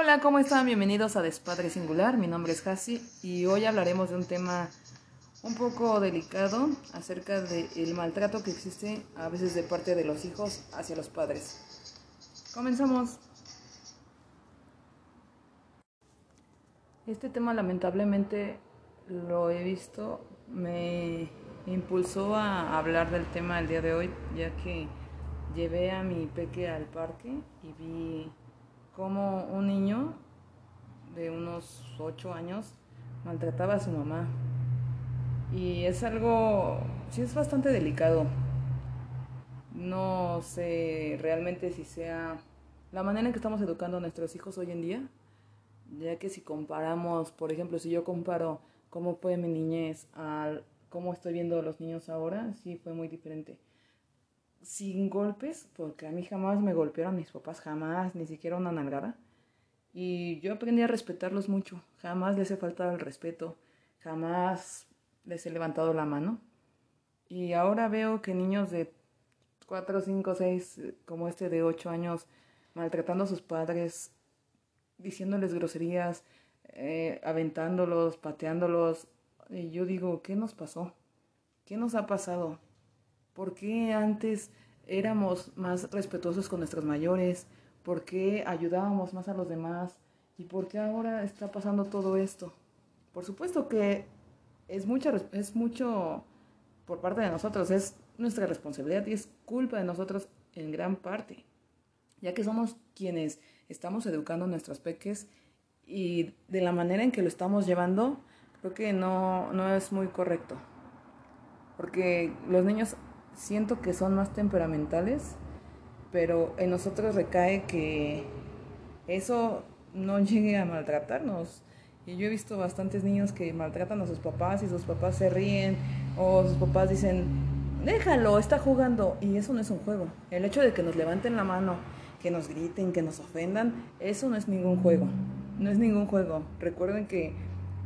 Hola, ¿cómo están? Bienvenidos a Despadre Singular. Mi nombre es Hasi y hoy hablaremos de un tema un poco delicado acerca del maltrato que existe a veces de parte de los hijos hacia los padres. Comenzamos. Este tema lamentablemente lo he visto, me impulsó a hablar del tema el día de hoy, ya que llevé a mi peque al parque y vi como un niño de unos 8 años maltrataba a su mamá. Y es algo, sí es bastante delicado. No sé realmente si sea la manera en que estamos educando a nuestros hijos hoy en día, ya que si comparamos, por ejemplo, si yo comparo cómo fue mi niñez a cómo estoy viendo a los niños ahora, sí fue muy diferente sin golpes, porque a mí jamás me golpearon mis papás, jamás, ni siquiera una nalgada. Y yo aprendí a respetarlos mucho, jamás les he faltado el respeto, jamás les he levantado la mano. Y ahora veo que niños de 4, 5, 6, como este de 8 años, maltratando a sus padres, diciéndoles groserías, eh, aventándolos, pateándolos. Y yo digo, ¿qué nos pasó? ¿Qué nos ha pasado? ¿Por qué antes éramos más respetuosos con nuestros mayores? ¿Por qué ayudábamos más a los demás? ¿Y por qué ahora está pasando todo esto? Por supuesto que es, mucha, es mucho por parte de nosotros, es nuestra responsabilidad y es culpa de nosotros en gran parte, ya que somos quienes estamos educando a nuestros peques y de la manera en que lo estamos llevando, creo que no, no es muy correcto. Porque los niños siento que son más temperamentales, pero en nosotros recae que eso no llegue a maltratarnos. Y yo he visto bastantes niños que maltratan a sus papás y sus papás se ríen o sus papás dicen, déjalo, está jugando. Y eso no es un juego. El hecho de que nos levanten la mano, que nos griten, que nos ofendan, eso no es ningún juego. No es ningún juego. Recuerden que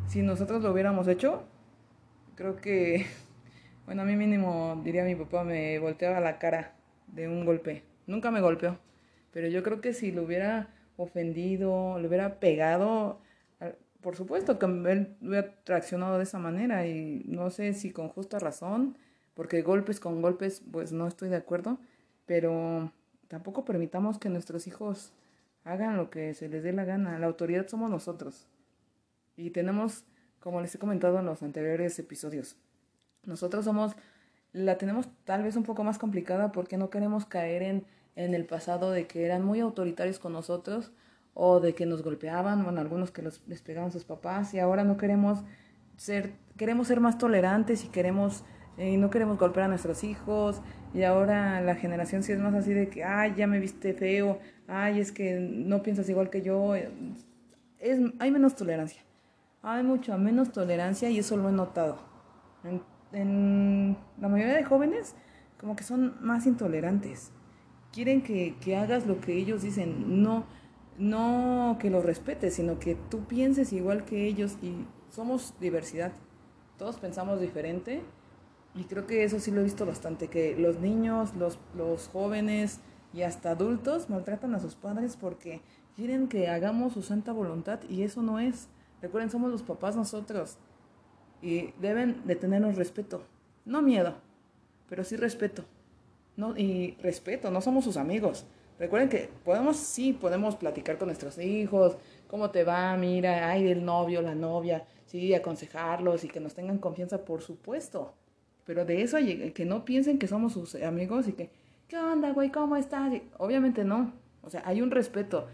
si nosotros lo hubiéramos hecho, creo que bueno, a mí mínimo, diría mi papá, me volteaba la cara de un golpe. Nunca me golpeó, pero yo creo que si lo hubiera ofendido, lo hubiera pegado, por supuesto que él hubiera traccionado de esa manera y no sé si con justa razón, porque golpes con golpes, pues no estoy de acuerdo, pero tampoco permitamos que nuestros hijos hagan lo que se les dé la gana. La autoridad somos nosotros. Y tenemos, como les he comentado en los anteriores episodios, nosotros somos, la tenemos tal vez un poco más complicada porque no queremos caer en, en el pasado de que eran muy autoritarios con nosotros o de que nos golpeaban, bueno, algunos que los, les pegaban sus papás y ahora no queremos ser, queremos ser más tolerantes y queremos, eh, no queremos golpear a nuestros hijos y ahora la generación sí es más así de que, ay, ya me viste feo, ay, es que no piensas igual que yo, es, hay menos tolerancia, hay mucha menos tolerancia y eso lo he notado en la mayoría de jóvenes como que son más intolerantes. Quieren que, que hagas lo que ellos dicen, no, no que lo respetes, sino que tú pienses igual que ellos y somos diversidad. Todos pensamos diferente y creo que eso sí lo he visto bastante, que los niños, los, los jóvenes y hasta adultos maltratan a sus padres porque quieren que hagamos su santa voluntad y eso no es. Recuerden, somos los papás nosotros y deben de tenernos respeto, no miedo, pero sí respeto. No, y respeto, no somos sus amigos. Recuerden que podemos, sí, podemos platicar con nuestros hijos, cómo te va, mira, ay, el novio, la novia, sí, aconsejarlos y que nos tengan confianza, por supuesto. Pero de eso, que no piensen que somos sus amigos y que, ¿qué onda, güey? ¿Cómo estás? obviamente no. O sea, hay un respeto.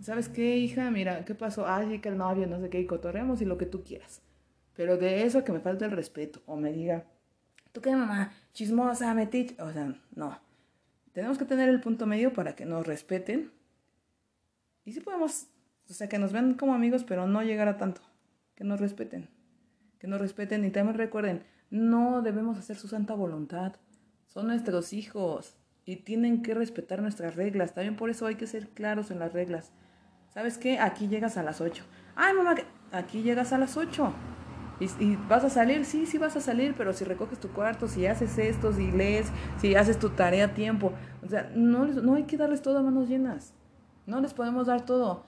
¿Sabes qué, hija? Mira, ¿qué pasó? Ay, que el novio, no sé qué, y cotorreamos y lo que tú quieras. Pero de eso que me falta el respeto o me diga, ¿tú qué mamá? Chismosa, metich. O sea, no. Tenemos que tener el punto medio para que nos respeten. Y si podemos, o sea, que nos vean como amigos, pero no llegar a tanto. Que nos respeten. Que nos respeten y también recuerden, no debemos hacer su santa voluntad. Son nuestros hijos y tienen que respetar nuestras reglas. También por eso hay que ser claros en las reglas. ¿Sabes qué? Aquí llegas a las 8. Ay, mamá, aquí llegas a las 8. Y, vas a salir, sí, sí vas a salir, pero si recoges tu cuarto, si haces esto, si lees, si haces tu tarea a tiempo, o sea, no, no hay que darles todo a manos llenas. No les podemos dar todo.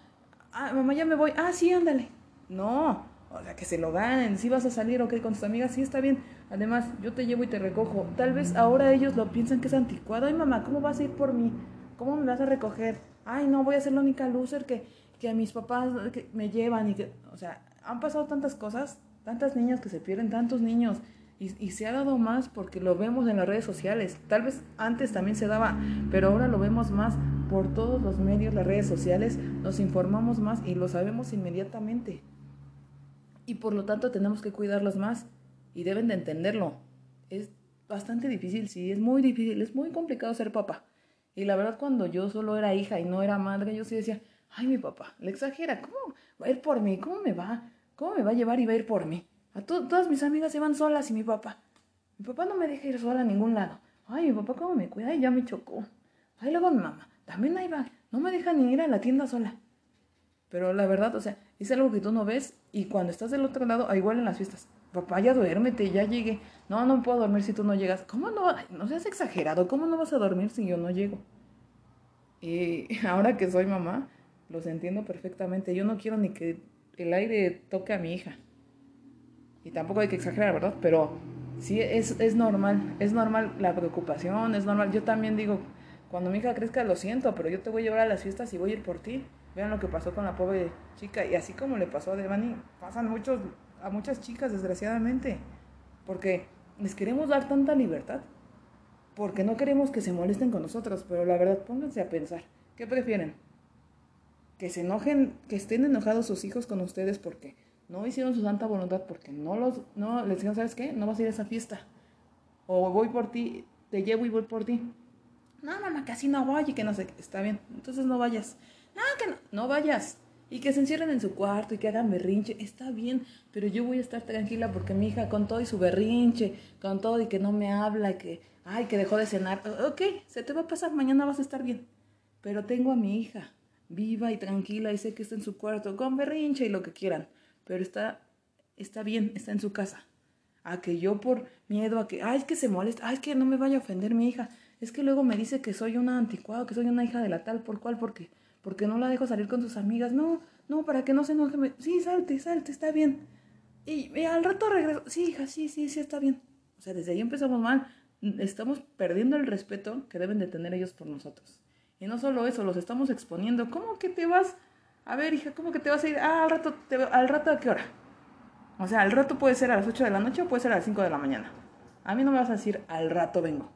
ah, mamá, ya me voy. Ah, sí, ándale. No, o sea, que se lo ganen. Si vas a salir, ok, con tus amigas, sí está bien. Además, yo te llevo y te recojo. Tal vez ahora ellos lo piensan que es anticuado. Ay, mamá, ¿cómo vas a ir por mí? ¿Cómo me vas a recoger? Ay, no, voy a ser la única loser que, que mis papás que me llevan y que, o sea, han pasado tantas cosas, tantas niñas que se pierden, tantos niños. Y, se ha dado más porque lo vemos en las redes sociales. Tal vez antes también se daba, pero ahora lo vemos más por todos los medios, las redes sociales. Nos informamos más y lo sabemos inmediatamente. Y por lo tanto tenemos que cuidarlos más y deben de entenderlo. Es bastante difícil, sí, es muy difícil, es muy complicado ser papá. Y la verdad cuando yo solo era hija y no era madre, yo sí decía, ay mi papá, le exagera, ¿cómo va a ir por mí? ¿Cómo me va? ¿Cómo me va a llevar y va a ir por mí? A todas mis amigas se van solas y mi papá. Mi papá no me deja ir sola a ningún lado. Ay, mi papá cómo me cuida, ay, ya me chocó. Ay, luego mi mamá, también ahí va, no me deja ni ir a la tienda sola. Pero la verdad, o sea, es algo que tú no ves y cuando estás del otro lado, igual en las fiestas, papá, ya duérmete, ya llegué. No, no puedo dormir si tú no llegas. ¿Cómo no? No seas exagerado, ¿cómo no vas a dormir si yo no llego? Y ahora que soy mamá, los entiendo perfectamente. Yo no quiero ni que el aire toque a mi hija. Y tampoco hay que exagerar, ¿verdad? Pero sí, es, es normal, es normal la preocupación, es normal. Yo también digo, cuando mi hija crezca lo siento, pero yo te voy a llevar a las fiestas y voy a ir por ti. Vean lo que pasó con la pobre chica. Y así como le pasó a Devani, pasan muchos a muchas chicas, desgraciadamente, porque les queremos dar tanta libertad, porque no queremos que se molesten con nosotros, pero la verdad, pónganse a pensar, ¿qué prefieren? Que se enojen, que estén enojados sus hijos con ustedes porque no hicieron su santa voluntad, porque no los, no, les dijeron, ¿sabes qué? No vas a ir a esa fiesta. O voy por ti, te llevo y voy por ti. No, mamá, casi no voy y que no sé, está bien, entonces no vayas. No, que no, no vayas y que se encierren en su cuarto y que hagan berrinche, está bien, pero yo voy a estar tranquila porque mi hija con todo y su berrinche, con todo y que no me habla, que, ay, que dejó de cenar, ok, se te va a pasar, mañana vas a estar bien, pero tengo a mi hija viva y tranquila y sé que está en su cuarto con berrinche y lo que quieran, pero está, está bien, está en su casa. A que yo por miedo a que, ay, es que se molesta, ay, es que no me vaya a ofender mi hija, es que luego me dice que soy una anticuada, que soy una hija de la tal por cual, porque porque no la dejo salir con sus amigas. No, no, para que no se enoje. Sí, salte, salte, está bien. Y, al rato regreso. Sí, hija, sí, sí, sí, está bien. O sea, desde ahí empezamos mal. Estamos perdiendo el respeto que deben de tener ellos por nosotros. Y no solo eso, los estamos exponiendo. ¿Cómo que te vas? A ver, hija, ¿cómo que te vas a ir? Ah, al rato, ¿al rato a qué hora? O sea, al rato puede ser a las 8 de la noche o puede ser a las 5 de la mañana. A mí no me vas a decir al rato vengo.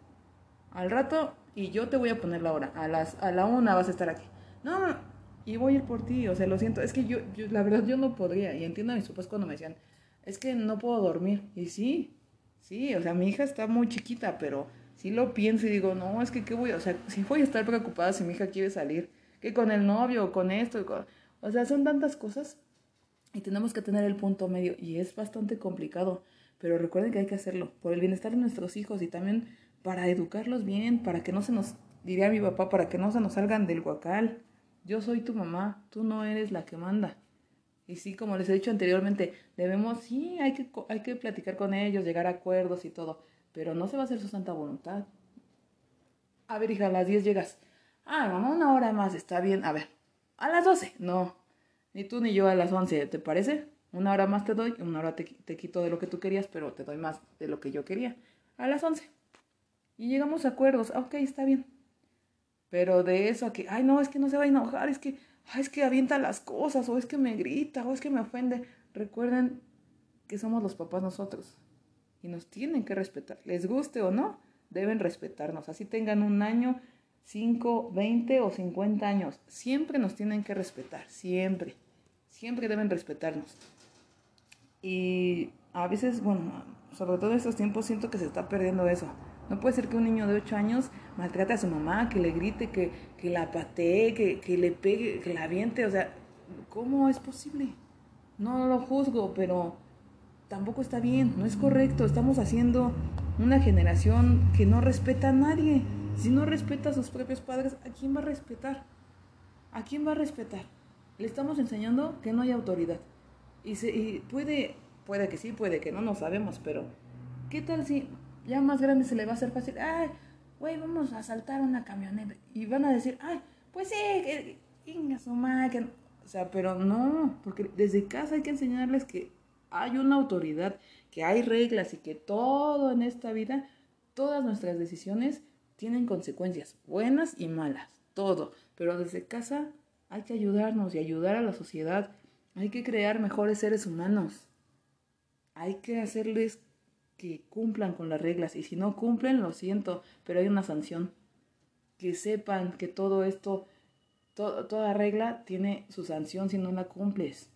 Al rato y yo te voy a poner la hora. A, las, a la una vas a estar aquí no, y voy a ir por ti, o sea, lo siento, es que yo, yo, la verdad yo no podría, y entiendo a mis papás cuando me decían, es que no puedo dormir, y sí, sí, o sea, mi hija está muy chiquita, pero sí lo pienso y digo, no, es que qué voy, o sea, sí voy a estar preocupada si mi hija quiere salir, que con el novio, o con esto, o sea, son tantas cosas, y tenemos que tener el punto medio, y es bastante complicado, pero recuerden que hay que hacerlo, por el bienestar de nuestros hijos, y también para educarlos bien, para que no se nos, diría mi papá, para que no se nos salgan del guacal, yo soy tu mamá, tú no eres la que manda. Y sí, como les he dicho anteriormente, debemos, sí, hay que, hay que platicar con ellos, llegar a acuerdos y todo, pero no se va a hacer su santa voluntad. A ver, hija, a las 10 llegas. Ah, mamá, una hora más, está bien. A ver, a las 12. No, ni tú ni yo a las 11, ¿te parece? Una hora más te doy, una hora te, te quito de lo que tú querías, pero te doy más de lo que yo quería. A las 11. Y llegamos a acuerdos. Ok, está bien. Pero de eso a que, ay, no, es que no se va a enojar, es que, ay, es que avienta las cosas, o es que me grita, o es que me ofende. Recuerden que somos los papás nosotros y nos tienen que respetar. Les guste o no, deben respetarnos. Así tengan un año, cinco, veinte o cincuenta años. Siempre nos tienen que respetar, siempre. Siempre deben respetarnos. Y a veces, bueno, sobre todo en estos tiempos siento que se está perdiendo eso. No puede ser que un niño de 8 años maltrate a su mamá, que le grite, que, que la patee, que, que, le pegue, que la aviente. O sea, ¿cómo es posible? No lo juzgo, pero tampoco está bien, no es correcto. Estamos haciendo una generación que no respeta a nadie. Si no respeta a sus propios padres, ¿a quién va a respetar? ¿A quién va a respetar? Le estamos enseñando que no hay autoridad. Y, se, puede, puede que sí, puede que no, no sabemos, pero ¿qué tal si ya más grande se le va a hacer fácil, ay, güey, vamos a saltar una camioneta. Y van a decir, ay, pues sí, que, madre, O sea, pero no, porque desde casa hay que enseñarles que hay una autoridad, que hay reglas y que todo en esta vida, todas nuestras decisiones tienen consecuencias, buenas y malas, todo. Pero desde casa hay que ayudarnos y ayudar a la sociedad. Hay que crear mejores seres humanos. Hay que hacerles que cumplan con las reglas y si no cumplen, lo siento, pero hay una sanción. Que sepan que todo esto, toda regla tiene su sanción si no la cumples.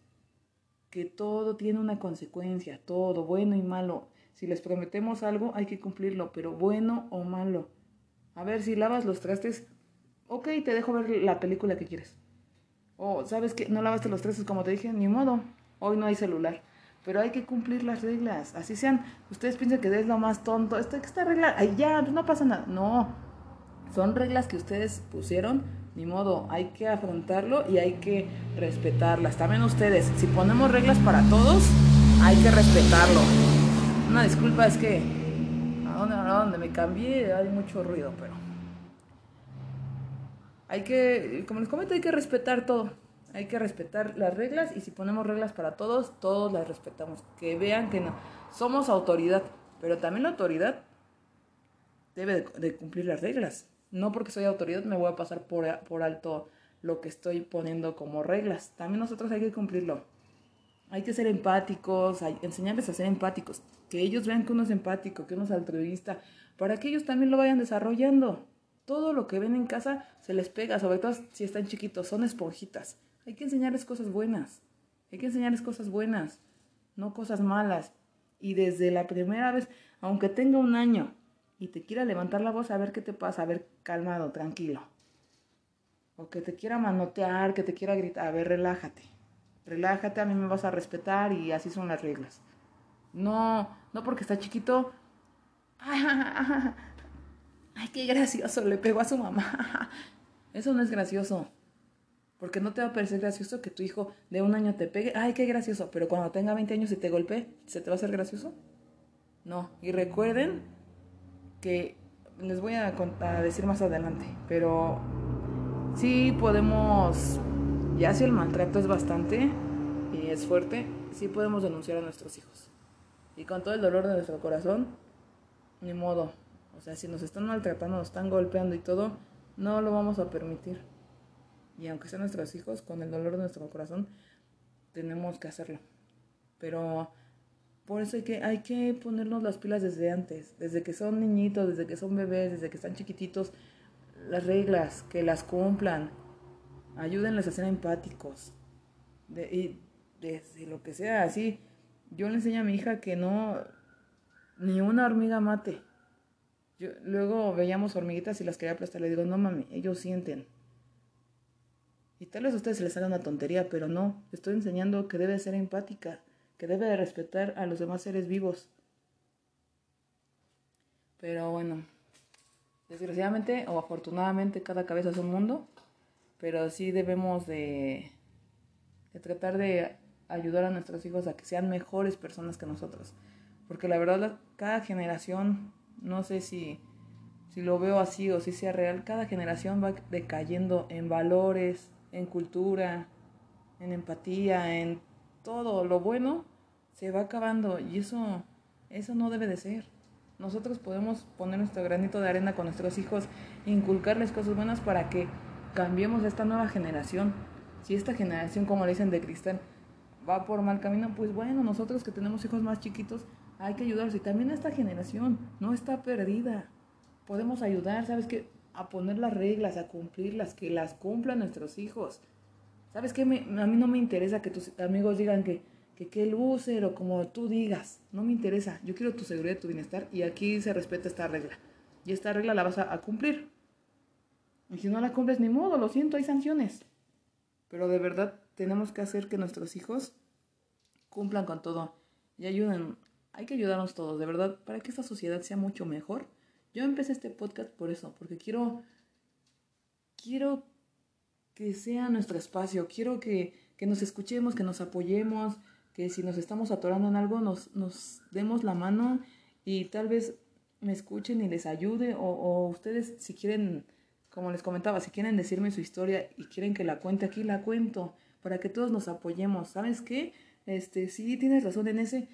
Que todo tiene una consecuencia, todo, bueno y malo. Si les prometemos algo, hay que cumplirlo, pero bueno o malo. A ver, si lavas los trastes, ok, te dejo ver la película que quieres. O, ¿sabes que No lavaste los trastes como te dije, ni modo. Hoy no hay celular pero hay que cumplir las reglas. Así sean, ustedes piensan que es lo más tonto, esta, esta regla, ay, ya, no pasa nada. No, son reglas que ustedes pusieron, ni modo, hay que afrontarlo y hay que respetarlas. También ustedes, si ponemos reglas para todos, hay que respetarlo. Una disculpa, es que a dónde me cambié hay mucho ruido, pero hay que, como les comento, hay que respetar todo hay que respetar las reglas y si ponemos reglas para todos, todos las respetamos. Que vean que no. Somos autoridad, pero también la autoridad debe de, cumplir las reglas. No porque soy autoridad me voy a pasar por, por alto lo que estoy poniendo como reglas. También nosotros hay que cumplirlo. Hay que ser empáticos, hay, enseñarles a ser empáticos. Que ellos vean que uno es empático, que uno es altruista, para que ellos también lo vayan desarrollando. Todo lo que ven en casa se les pega, sobre todo si están chiquitos, son esponjitas. Hay que enseñarles cosas buenas. Hay que enseñarles cosas buenas, no cosas malas. Y desde la primera vez, aunque tenga un año y te quiera levantar la voz, a ver qué te pasa, a ver, calmado, tranquilo. O que te quiera manotear, que te quiera gritar, a ver, relájate. Relájate, a mí me vas a respetar y así son las reglas. No, no porque está chiquito. Ay, qué gracioso, le pegó a su mamá. Eso no es gracioso. Porque no te va a parecer gracioso que tu hijo de un año te pegue. Ay, qué gracioso. Pero cuando tenga 20 años y te golpee, ¿se te va a hacer gracioso? No. Y recuerden que les voy a, decir más adelante. Pero sí podemos, ya si el maltrato es bastante y es fuerte, sí podemos denunciar a nuestros hijos. Y con todo el dolor de nuestro corazón, ni modo. O sea, si nos están maltratando, nos están golpeando y todo, no lo vamos a permitir. Y aunque sean nuestros hijos, con el dolor de nuestro corazón, tenemos que hacerlo. Pero por eso hay que, hay que ponernos las pilas desde antes, desde que son niñitos, desde que son bebés, desde que están chiquititos, las reglas, que las cumplan, ayúdenles a ser empáticos. Y desde lo que sea, así, yo le enseño a mi hija que no, ni una hormiga mate. Luego veíamos hormiguitas y las quería aplastar, le digo, no mami, ellos sienten. Y tal vez a ustedes se les haga una tontería, pero no, estoy enseñando que debe ser empática, que debe de respetar a los demás seres vivos. Pero bueno, desgraciadamente o afortunadamente cada cabeza es un mundo, pero sí debemos de, tratar de ayudar a nuestros hijos a que sean mejores personas que nosotros. Porque la verdad, cada generación, no sé si, si lo veo así o si sea real, cada generación va decayendo en valores, en cultura, en empatía, en todo lo bueno, se va acabando y eso, eso no debe de ser. Nosotros podemos poner nuestro granito de arena con nuestros hijos, inculcarles cosas buenas para que cambiemos esta nueva generación. Si esta generación, como le dicen de cristal, va por mal camino, pues bueno, nosotros que tenemos hijos más chiquitos, hay que ayudarlos. Y también esta generación no está perdida. Podemos ayudar, ¿sabes qué? a poner las reglas, a cumplirlas, que las cumplan nuestros hijos. ¿Sabes qué? a mí no me interesa que tus amigos digan que, que qué loser o como tú digas. No me interesa. Yo quiero tu seguridad, tu bienestar y aquí se respeta esta regla. Y esta regla la vas a, a cumplir. Y si no la cumples, ni modo, lo siento, hay sanciones. Pero de verdad tenemos que hacer que nuestros hijos cumplan con todo y ayuden. Hay que ayudarnos todos, de verdad, para que esta sociedad sea mucho mejor yo empecé este podcast por eso, porque quiero, quiero que sea nuestro espacio, quiero que, nos escuchemos, que nos apoyemos, que si nos estamos atorando en algo nos, nos demos la mano y tal vez me escuchen y les ayude o, ustedes si quieren, como les comentaba, si quieren decirme su historia y quieren que la cuente aquí, la cuento para que todos nos apoyemos. ¿Sabes qué? Este, sí, tienes razón en ese.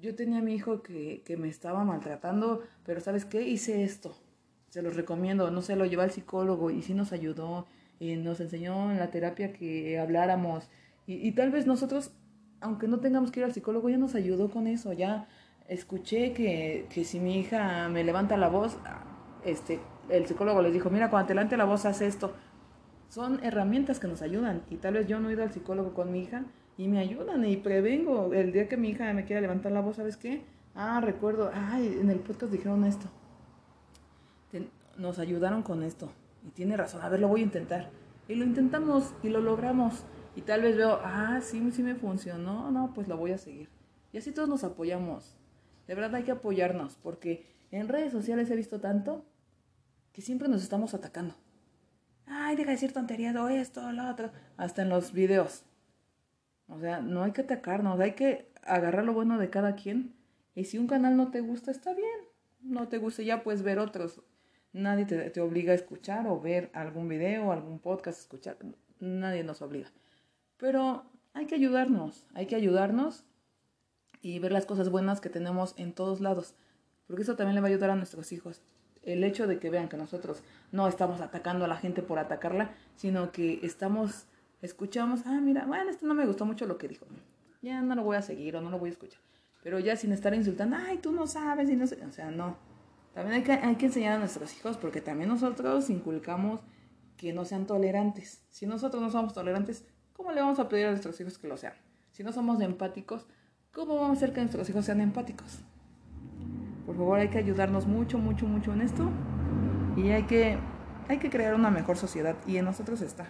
Yo tenía a mi hijo que, que me estaba maltratando, pero ¿sabes qué? Hice esto. Se los recomiendo. No sé, lo llevé al psicólogo y sí nos ayudó. Y nos enseñó en la terapia que habláramos. Y, y tal vez nosotros, aunque no tengamos que ir al psicólogo, ya nos ayudó con eso. Ya escuché que, que si mi hija me levanta la voz, este, el psicólogo les dijo, mira, cuando te levante la voz, haz esto. Son herramientas que nos ayudan. Y tal vez yo no he ido al psicólogo con mi hija y me ayudan y prevengo. El día que mi hija me quiera levantar la voz, ¿sabes qué? Ah, recuerdo, ay, en el podcast dijeron esto. nos ayudaron con esto. Y tiene razón, a ver, lo voy a intentar. Y lo intentamos y lo logramos. Y tal vez veo, ah, sí, sí me funcionó, no, pues lo voy a seguir. Y así todos nos apoyamos. De verdad hay que apoyarnos, porque en redes sociales he visto tanto que siempre nos estamos atacando. Ay, deja de decir tonterías o esto, lo otro. Hasta en los videos. O sea, no hay que atacarnos, hay que agarrar lo bueno de cada quien. Y si un canal no te gusta, está bien. No te gusta, ya puedes ver otros. Nadie te, te obliga a escuchar o ver algún video, algún podcast, escuchar. Nadie nos obliga. Pero hay que ayudarnos, hay que ayudarnos y ver las cosas buenas que tenemos en todos lados. Porque eso también le va a ayudar a nuestros hijos el hecho de que vean que nosotros no estamos atacando a la gente por atacarla, sino que estamos, escuchamos, ah, mira, bueno, esto no me gustó mucho lo que dijo, ya no lo voy a seguir o no lo voy a escuchar. Pero ya sin estar insultando, ay, tú no sabes, y no sé, o sea, no. También hay que, hay que enseñar a nuestros hijos porque también nosotros inculcamos que no sean tolerantes. Si nosotros no somos tolerantes, ¿cómo le vamos a pedir a nuestros hijos que lo sean? Si no somos empáticos, ¿cómo vamos a hacer que nuestros hijos sean empáticos? Por favor, hay que ayudarnos mucho, mucho, mucho en esto. Y hay que, hay que crear una mejor sociedad. Y en nosotros está.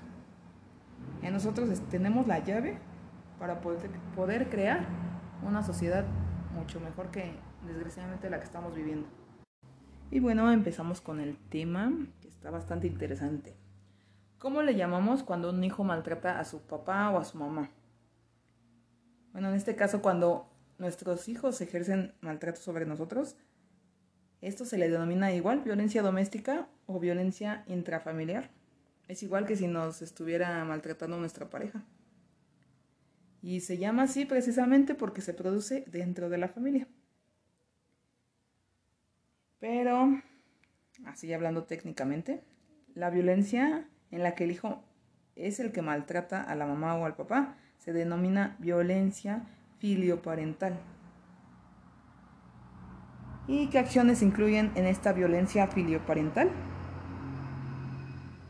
En nosotros tenemos la llave para poder, poder crear una sociedad mucho mejor que desgraciadamente la que estamos viviendo. Y bueno, empezamos con el tema que está bastante interesante. ¿Cómo le llamamos cuando un hijo maltrata a su papá o a su mamá? Bueno, en este caso, cuando nuestros hijos ejercen maltrato sobre nosotros, esto se le denomina igual violencia doméstica o violencia intrafamiliar. Es igual que si nos estuviera maltratando nuestra pareja. Y se llama así precisamente porque se produce dentro de la familia. Pero, así hablando técnicamente, la violencia en la que el hijo es el que maltrata a la mamá o al papá se denomina violencia filioparental. ¿Y qué acciones incluyen en esta violencia filioparental?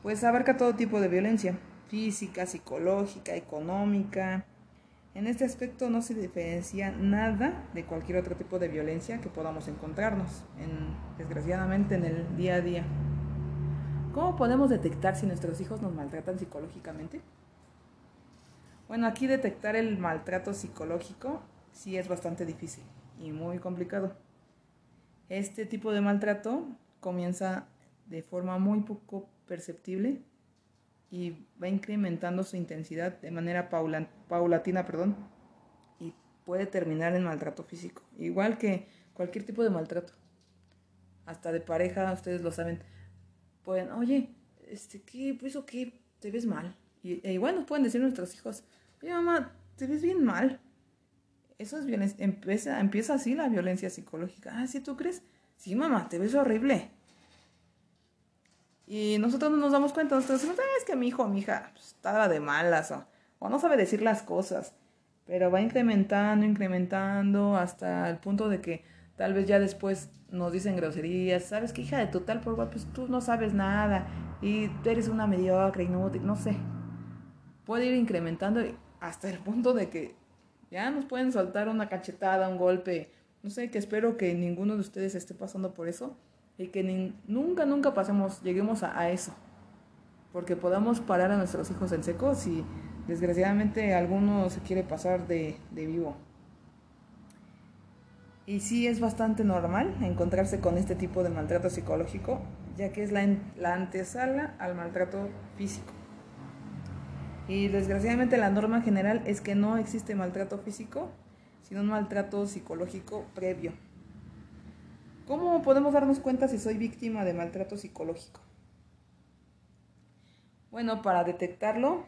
Pues abarca todo tipo de violencia, física, psicológica, económica. En este aspecto no se diferencia nada de cualquier otro tipo de violencia que podamos encontrarnos, en, desgraciadamente, en el día a día. ¿Cómo podemos detectar si nuestros hijos nos maltratan psicológicamente? Bueno, aquí detectar el maltrato psicológico sí es bastante difícil y muy complicado. Este tipo de maltrato comienza de forma muy poco perceptible y va incrementando su intensidad de manera paulatina perdón, y puede terminar en maltrato físico, igual que cualquier tipo de maltrato. Hasta de pareja, ustedes lo saben. Pueden, oye, este, ¿qué, pues, o qué? ¿Te ves mal? Y, e igual nos pueden decir nuestros hijos, oye mamá, te ves bien mal. Eso es violencia. Empieza, empieza así la violencia psicológica. Ah, ¿sí tú crees? Sí, mamá, te ves horrible. Y nosotros no nos damos cuenta. Nosotros decimos, ah, es que mi hijo o mi hija pues, está de malas o, o no sabe decir las cosas. Pero va incrementando, incrementando hasta el punto de que tal vez ya después nos dicen groserías. ¿Sabes qué, hija de total? Por pues tú no sabes nada y eres una mediocre, inútil, no sé. Puede ir incrementando hasta el punto de que ya nos pueden soltar una cachetada, un golpe. No sé, que espero que ninguno de ustedes esté pasando por eso y que nunca, nunca pasemos, lleguemos a, eso. Porque podamos parar a nuestros hijos en seco si desgraciadamente alguno se quiere pasar de, vivo. Y sí es bastante normal encontrarse con este tipo de maltrato psicológico, ya que es la, la antesala al maltrato físico. Y desgraciadamente la norma general es que no existe maltrato físico, sino un maltrato psicológico previo. ¿Cómo podemos darnos cuenta si soy víctima de maltrato psicológico? Bueno, para detectarlo,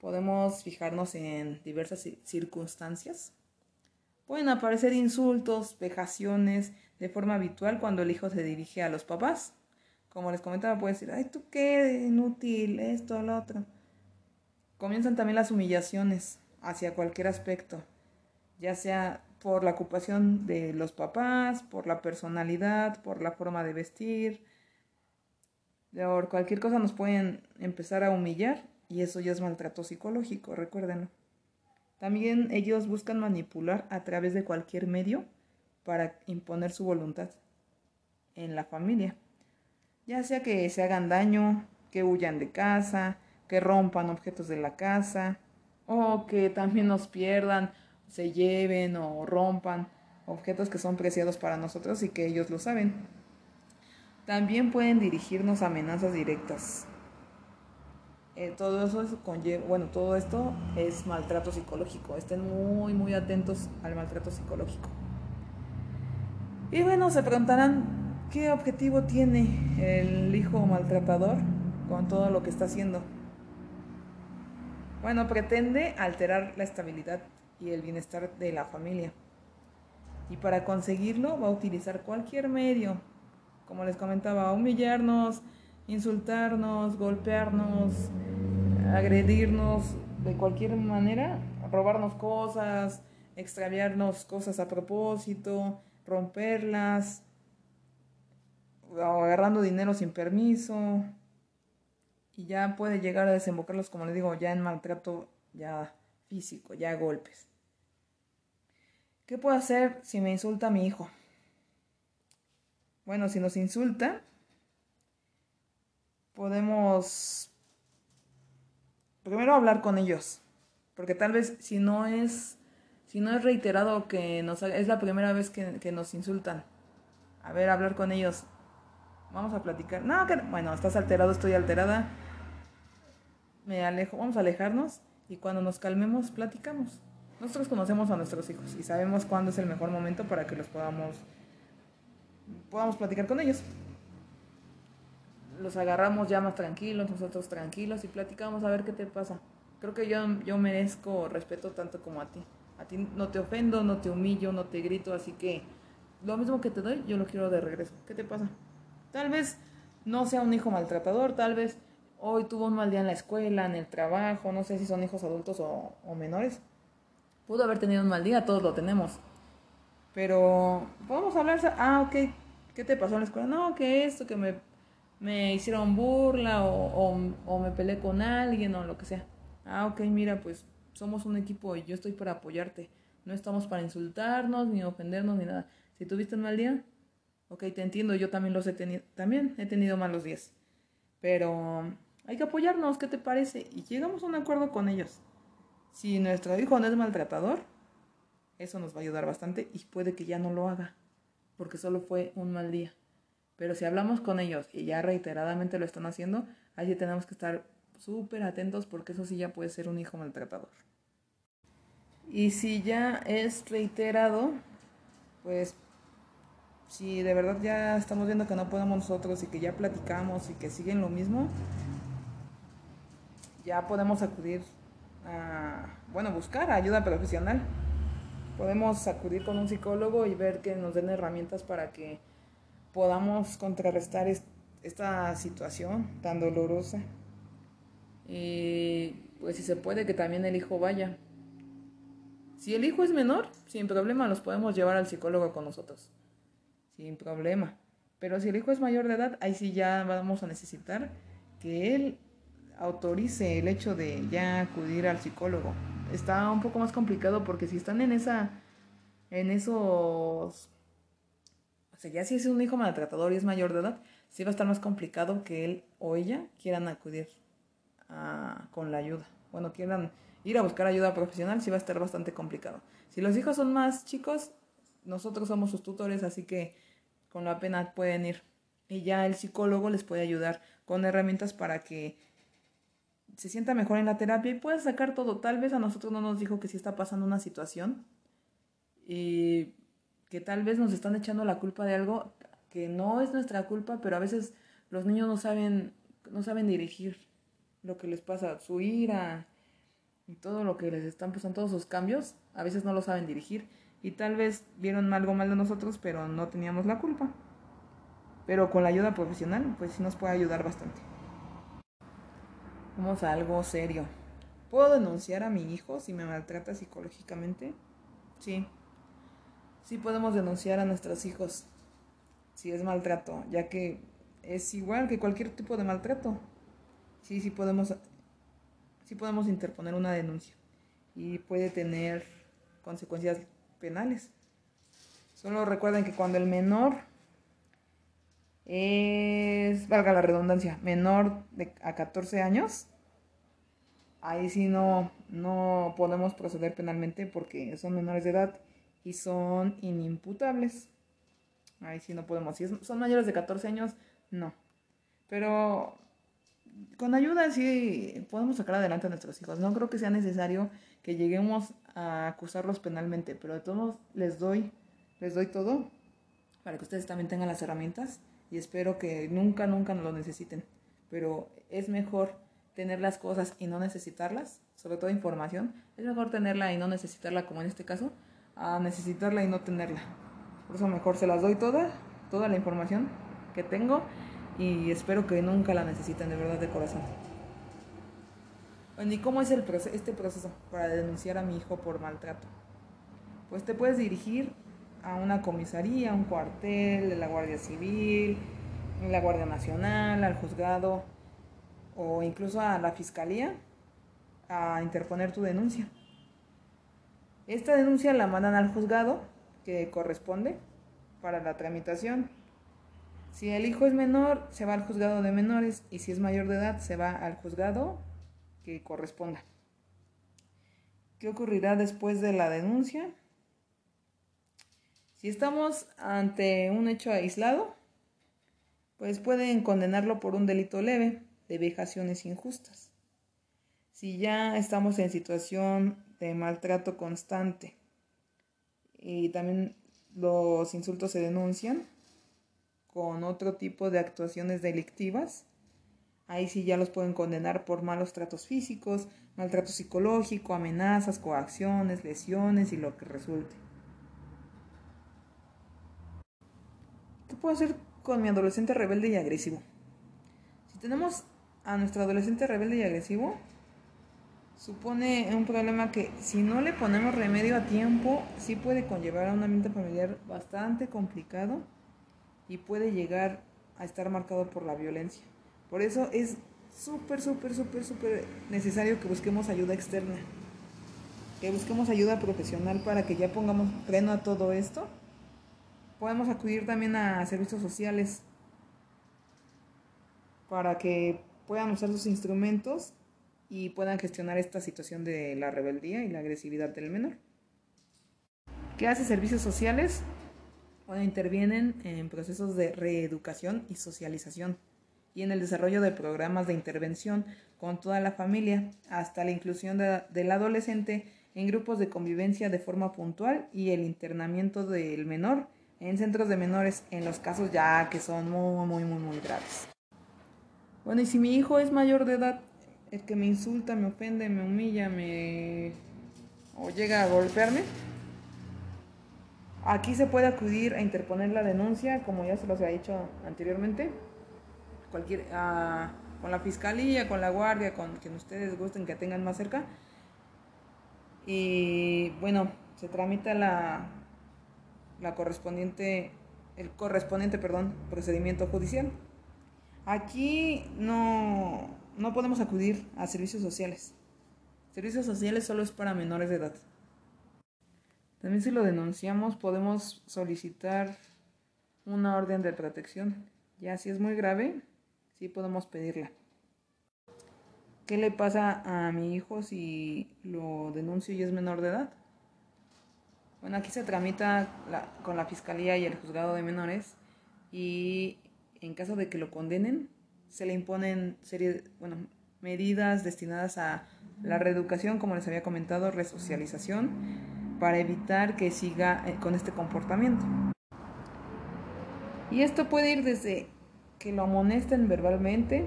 podemos fijarnos en diversas circunstancias. Pueden aparecer insultos, vejaciones de forma habitual cuando el hijo se dirige a los papás. Como les comentaba, puede decir, ay, tú qué inútil, esto, lo otro. Comienzan también las humillaciones hacia cualquier aspecto, ya sea por la ocupación de los papás, por la personalidad, por la forma de vestir, por cualquier cosa nos pueden empezar a humillar y eso ya es maltrato psicológico, recuérdenlo. También ellos buscan manipular a través de cualquier medio para imponer su voluntad en la familia. Ya sea que se hagan daño, que huyan de casa, que rompan objetos de la casa, o que también nos pierdan, se lleven o rompan objetos que son preciados para nosotros y que ellos lo saben. También pueden dirigirnos amenazas directas. Eh, todo eso es bueno, todo esto es maltrato psicológico. Estén muy, muy atentos al maltrato psicológico. Y bueno, se preguntarán qué objetivo tiene el hijo maltratador con todo lo que está haciendo. Bueno, pretende alterar la estabilidad y el bienestar de la familia. Y para conseguirlo va a utilizar cualquier medio, como les comentaba, humillarnos, insultarnos, golpearnos, agredirnos de cualquier manera, robarnos cosas, extraviarnos cosas a propósito, romperlas, agarrando dinero sin permiso. Y ya puede llegar a desembocarlos, como les digo, ya en maltrato ya físico, ya golpes. ¿Qué puedo hacer si me insulta mi hijo? Bueno, si nos insulta, podemos primero hablar con ellos, porque tal vez si no es si no es reiterado que nos es la primera vez que, que nos insultan, a ver, hablar con ellos. Vamos a platicar. No, que bueno, estás alterado, estoy alterada. Me alejo, vamos a alejarnos y cuando nos calmemos platicamos. Nosotros conocemos a nuestros hijos y sabemos cuándo es el mejor momento para que los podamos podamos platicar con ellos. Los agarramos ya más tranquilos, nosotros tranquilos y platicamos a ver qué te pasa. Creo que yo, yo merezco respeto tanto como a ti. A ti no te ofendo, no te humillo, no te grito, así que lo mismo que te doy, yo lo quiero de regreso. ¿Qué te pasa? Tal vez no sea un hijo maltratador, tal vez hoy tuvo un mal día en la escuela, en el trabajo, no sé si son hijos adultos o, o menores. Pudo haber tenido un mal día, todos lo tenemos. Pero podemos hablar, ah, ok, ¿qué te pasó en la escuela? No, que esto, que me, me hicieron burla o, o, me peleé con alguien o lo que sea. Ah, ok, mira, pues somos un equipo y yo estoy para apoyarte. No estamos para insultarnos, ni ofendernos, ni nada. Si tuviste un mal día, ok, te entiendo, yo también los he tenido, también he tenido malos días. Pero hay que apoyarnos, ¿qué te parece? Y llegamos a un acuerdo con ellos. Si nuestro hijo no es maltratador, eso nos va a ayudar bastante y puede que ya no lo haga porque solo fue un mal día. Pero si hablamos con ellos y ya reiteradamente lo están haciendo, allí tenemos que estar súper atentos porque eso sí ya puede ser un hijo maltratador. Y si ya es reiterado, pues si de verdad ya estamos viendo que no podemos nosotros y que ya platicamos y que siguen lo mismo, ya podemos acudir a, bueno, buscar ayuda profesional podemos acudir con un psicólogo y ver que nos den herramientas para que podamos contrarrestar esta situación tan dolorosa. Y pues si se puede que también el hijo vaya. Si el hijo es menor, sin problema los podemos llevar al psicólogo con nosotros. Sin problema. Pero si el hijo es mayor de edad, ahí sí ya vamos a necesitar que él autorice el hecho de ya acudir al psicólogo está un poco más complicado porque si están en esa, en esos, o sea, ya si es un hijo maltratador y es mayor de edad, sí va a estar más complicado que él o ella quieran acudir con la ayuda. Bueno, quieran ir a buscar ayuda profesional, sí va a estar bastante complicado. Si los hijos son más chicos, nosotros somos sus tutores, así que con la pena pueden ir. Y ya el psicólogo les puede ayudar con herramientas para que se sienta mejor en la terapia y puede sacar todo. Tal vez a nosotros no nos dijo que sí está pasando una situación y que tal vez nos están echando la culpa de algo que no es nuestra culpa, pero a veces los niños no saben, no saben dirigir lo que les pasa, su ira, y todo lo que les están pasando, todos sus cambios, a veces no lo saben dirigir y tal vez vieron algo mal de nosotros, pero no teníamos la culpa. Pero con la ayuda profesional, pues sí nos puede ayudar bastante. Vamos a algo serio. ¿Puedo denunciar a mi hijo si me maltrata psicológicamente? Sí. Sí podemos denunciar a nuestros hijos si es maltrato, ya que es igual que cualquier tipo de maltrato. Sí, sí podemos, sí podemos interponer una denuncia y puede tener consecuencias penales. Solo recuerden que cuando el menor es, valga la redundancia, menor de a 14 años, ahí sí no, no podemos proceder penalmente porque son menores de edad y son inimputables. Ahí sí no podemos. Si son mayores de 14 años, no. Pero con ayuda sí podemos sacar adelante a nuestros hijos. No creo que sea necesario que lleguemos a acusarlos penalmente, pero de todos les doy, les doy todo para que ustedes también tengan las herramientas y espero que nunca, nunca lo necesiten. Pero es mejor tener las cosas y no necesitarlas, sobre todo información. Es mejor tenerla y no necesitarla, como en este caso, a necesitarla y no tenerla. Por eso mejor se las doy toda, toda la información que tengo y espero que nunca la necesiten de verdad de corazón. Bueno, ¿y cómo es el este proceso para denunciar a mi hijo por maltrato? Pues te puedes dirigir a una comisaría, a un cuartel de la Guardia Civil, la Guardia Nacional, al juzgado o incluso a la fiscalía a interponer tu denuncia. Esta denuncia la mandan al juzgado que corresponde para la tramitación si el hijo es menor, se va al juzgado de menores y si es mayor de edad, se va al juzgado que corresponda. ¿Qué ocurrirá después de la denuncia? Si estamos ante un hecho aislado, pues pueden condenarlo por un delito leve de vejaciones injustas. Si ya estamos en situación de maltrato constante y también los insultos se denuncian, con otro tipo de actuaciones delictivas, ahí sí ya los pueden condenar por malos tratos físicos, maltrato psicológico, amenazas, coacciones, lesiones y lo que resulte. Puedo hacer con mi adolescente rebelde y agresivo? Si tenemos a nuestro adolescente rebelde y agresivo, supone un problema que si no le ponemos remedio a tiempo, sí puede conllevar a un ambiente familiar bastante complicado y puede llegar a estar marcado por la violencia. Por eso es súper, súper, súper, súper necesario que busquemos ayuda externa, que busquemos ayuda profesional para que ya pongamos freno a todo esto. Podemos acudir también a servicios sociales para que puedan usar sus instrumentos y puedan gestionar esta situación de la rebeldía y la agresividad del menor. ¿Qué hace servicios sociales? Bueno, intervienen en procesos de reeducación y socialización y en el desarrollo de programas de intervención con toda la familia hasta la inclusión del adolescente en grupos de convivencia de forma puntual y el internamiento del menor en centros de menores en los casos ya que son muy, muy, muy, muy graves. Bueno, y si mi hijo es mayor de edad, el que me insulta, me ofende, me humilla, me... o llega a golpearme, Aquí se puede acudir a interponer la denuncia, como ya se los había dicho anteriormente, cualquier, con la fiscalía, con la guardia, con quien ustedes gusten que tengan más cerca. Y bueno, se tramita la, la correspondiente, el correspondiente, perdón, procedimiento judicial. Aquí no, no podemos acudir a servicios sociales. Servicios sociales solo es para menores de edad. También si lo denunciamos podemos solicitar una orden de protección. Ya si es muy grave, sí podemos pedirla. ¿Qué le pasa a mi hijo si lo denuncio y es menor de edad? Bueno, aquí se tramita con la Fiscalía y el Juzgado de Menores y en caso de que lo condenen, se le imponen serie, bueno, medidas destinadas a la reeducación, como les había comentado, resocialización para evitar que siga eh, con este comportamiento. Y esto puede ir desde que lo amonesten verbalmente,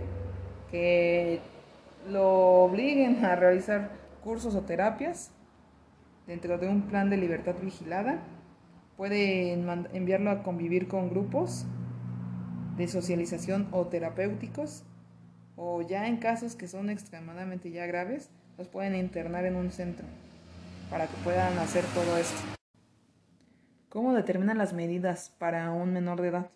que lo obliguen a realizar cursos o terapias dentro de un plan de libertad vigilada. Puede enviarlo a convivir con grupos de socialización o terapéuticos o ya en casos que son extremadamente ya graves, los pueden internar en un centro para que puedan hacer todo esto. ¿Cómo determinan las medidas para un menor de edad?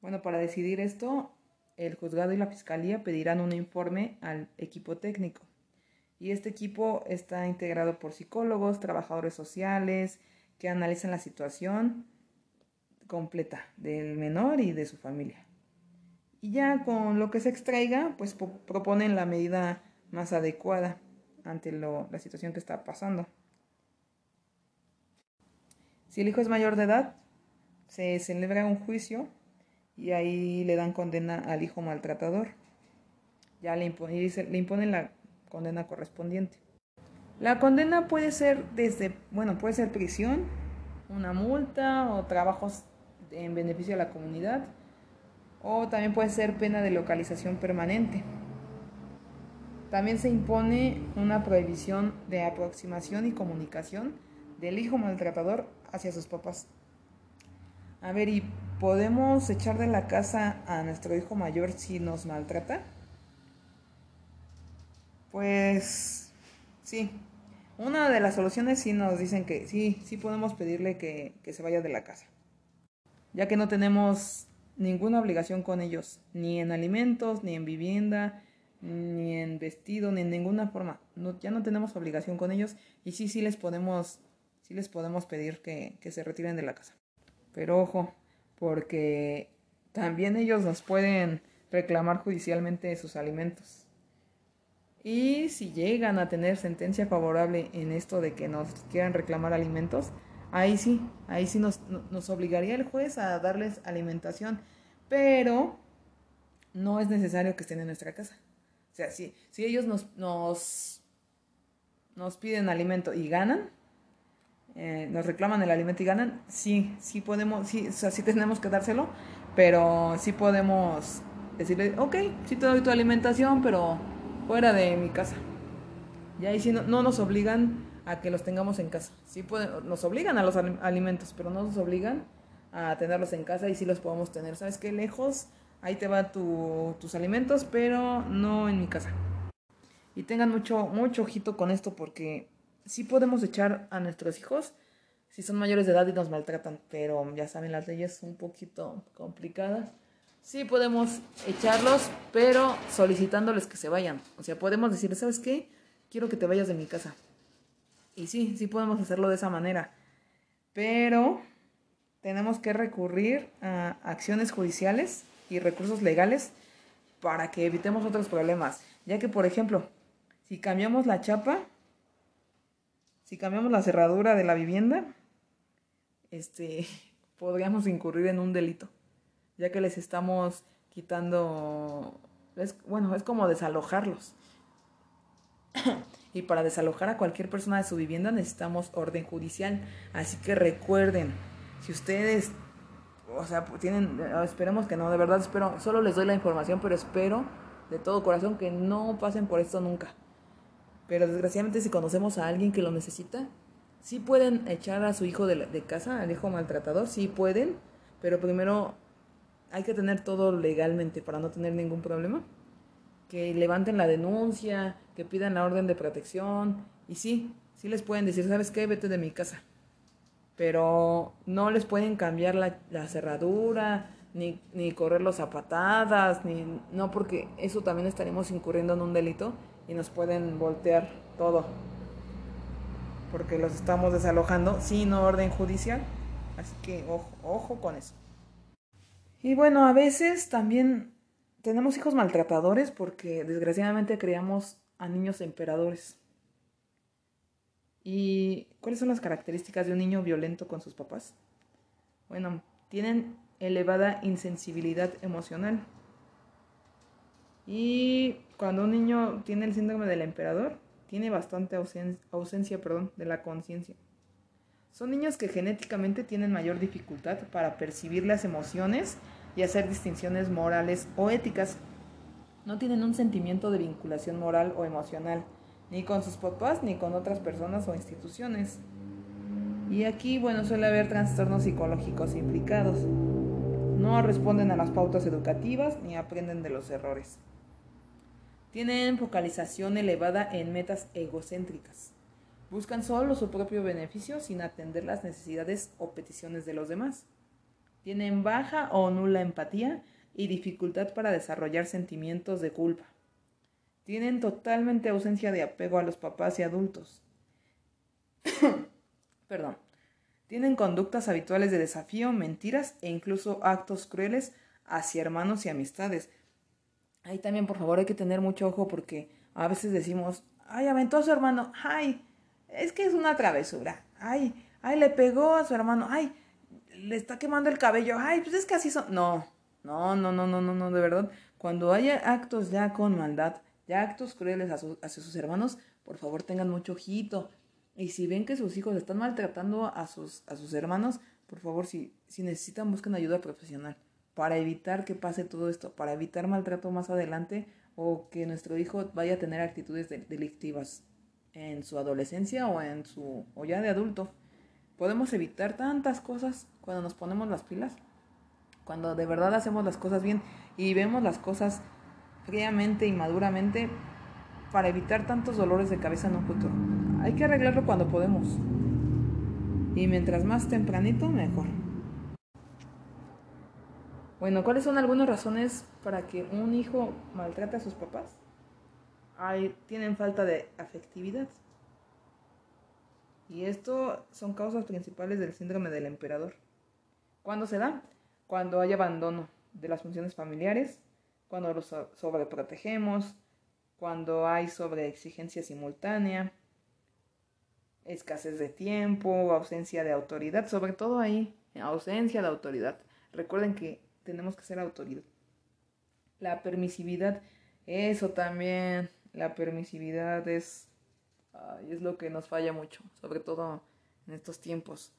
Bueno, para decidir esto, el juzgado y la fiscalía pedirán un informe al equipo técnico. Y este equipo está integrado por psicólogos, trabajadores sociales, que analizan la situación completa del menor y de su familia. Y ya con lo que se extraiga, pues proponen la medida más adecuada ante la situación que está pasando. Si el hijo es mayor de edad, se celebra un juicio y ahí le dan condena al hijo maltratador. Ya le, le imponen la condena correspondiente. La condena puede ser desde, bueno, puede ser prisión, una multa o trabajos en beneficio de la comunidad o también puede ser pena de localización permanente. También se impone una prohibición de aproximación y comunicación del hijo maltratador hacia sus papás. A ver, ¿y podemos echar de la casa a nuestro hijo mayor si nos maltrata? Pues sí. Una de las soluciones sí nos dicen que sí, sí podemos pedirle que, que se vaya de la casa. Ya que no tenemos ninguna obligación con ellos, ni en alimentos, ni en vivienda, ni en vestido, ni en ninguna forma. No, ya no tenemos obligación con ellos y sí, sí les podemos, sí les podemos pedir que, que se retiren de la casa. Pero ojo, porque también ellos nos pueden reclamar judicialmente sus alimentos. Y si llegan a tener sentencia favorable en esto de que nos quieran reclamar alimentos, ahí sí, ahí sí nos, nos obligaría el juez a darles alimentación, pero no es necesario que estén en nuestra casa. O sea, si, si ellos nos, nos, nos piden alimento y ganan, eh, nos reclaman el alimento y ganan, sí, sí podemos, sí, o sea, sí tenemos que dárselo, pero sí podemos decirle, ok, sí te doy tu alimentación, pero fuera de mi casa. Y ahí sí no, no nos obligan a que los tengamos en casa. Sí pueden, nos obligan a los alimentos, pero no nos obligan a tenerlos en casa y sí los podemos tener. ¿Sabes qué? Lejos ahí te va tus alimentos, pero no en mi casa. Y tengan mucho, mucho ojito con esto porque sí podemos echar a nuestros hijos si son mayores de edad y nos maltratan, pero ya saben, las leyes son un poquito complicadas. Sí podemos echarlos, pero solicitándoles que se vayan. O sea, podemos decirles, ¿sabes qué? Quiero que te vayas de mi casa. Y sí, sí podemos hacerlo de esa manera. Pero tenemos que recurrir a acciones judiciales y recursos legales para que evitemos otros problemas. Ya que, por ejemplo, si cambiamos la chapa, si cambiamos la cerradura de la vivienda, este, podríamos incurrir en un delito, ya que les estamos quitando, es, bueno, es como desalojarlos. y para desalojar a cualquier persona de su vivienda necesitamos orden judicial. Así que recuerden, si ustedes o sea, tienen, esperemos que no, de verdad espero, solo les doy la información, pero espero de todo corazón que no pasen por esto nunca. Pero desgraciadamente si conocemos a alguien que lo necesita, sí pueden echar a su hijo de, de casa, al hijo maltratador, sí pueden, pero primero hay que tener todo legalmente para no tener ningún problema. Que levanten la denuncia, que pidan la orden de protección y sí, sí les pueden decir, ¿sabes qué? Vete de mi casa pero no les pueden cambiar la, cerradura, ni, ni correrlos a patadas, ni, no, porque eso también estaremos incurriendo en un delito y nos pueden voltear todo, porque los estamos desalojando sin orden judicial, así que ojo con eso. Y bueno, a veces también tenemos hijos maltratadores porque desgraciadamente criamos a niños emperadores. ¿Y cuáles son las características de un niño violento con sus papás? Bueno, tienen elevada insensibilidad emocional. Y cuando un niño tiene el síndrome del emperador, tiene bastante ausencia, perdón, de la conciencia. Son niños que genéticamente tienen mayor dificultad para percibir las emociones y hacer distinciones morales o éticas. No tienen un sentimiento de vinculación moral o emocional ni con sus papás, ni con otras personas o instituciones. Y aquí, bueno, suele haber trastornos psicológicos implicados. No responden a las pautas educativas ni aprenden de los errores. Tienen focalización elevada en metas egocéntricas. Buscan solo su propio beneficio sin atender las necesidades o peticiones de los demás. Tienen baja o nula empatía y dificultad para desarrollar sentimientos de culpa. Tienen totalmente ausencia de apego a los papás y adultos. Perdón. Tienen conductas habituales de desafío, mentiras e incluso actos crueles hacia hermanos y amistades. Ahí también, por favor, hay que tener mucho ojo porque a veces decimos, ay, aventó a su hermano, ay, es que es una travesura, ay, ay, le pegó a su hermano, ay, le está quemando el cabello, ay, pues es que así son. No, no, no, no, no, no, no, de verdad. Cuando haya actos ya con maldad, ya actos crueles hacia sus hermanos, por favor tengan mucho ojito. Y si ven que sus hijos están maltratando a sus, a sus hermanos, por favor, si, si necesitan, busquen ayuda profesional para evitar que pase todo esto, para evitar maltrato más adelante o que nuestro hijo vaya a tener actitudes delictivas en su adolescencia o en su o ya de adulto. Podemos evitar tantas cosas cuando nos ponemos las pilas, cuando de verdad hacemos las cosas bien y vemos las cosas fríamente y maduramente para evitar tantos dolores de cabeza en un futuro. Hay que arreglarlo cuando podemos. Y mientras más tempranito, mejor. Bueno, ¿cuáles son algunas razones para que un hijo maltrate a sus papás? Tienen falta de afectividad. Y esto son causas principales del síndrome del emperador. ¿Cuándo se da? Cuando hay abandono de las funciones familiares, cuando los sobreprotegemos, cuando hay sobreexigencia simultánea, escasez de tiempo, ausencia de autoridad, sobre todo ahí, ausencia de autoridad. Recuerden que tenemos que ser autoridad. La permisividad, eso también, la permisividad es, es lo que nos falla mucho, sobre todo en estos tiempos.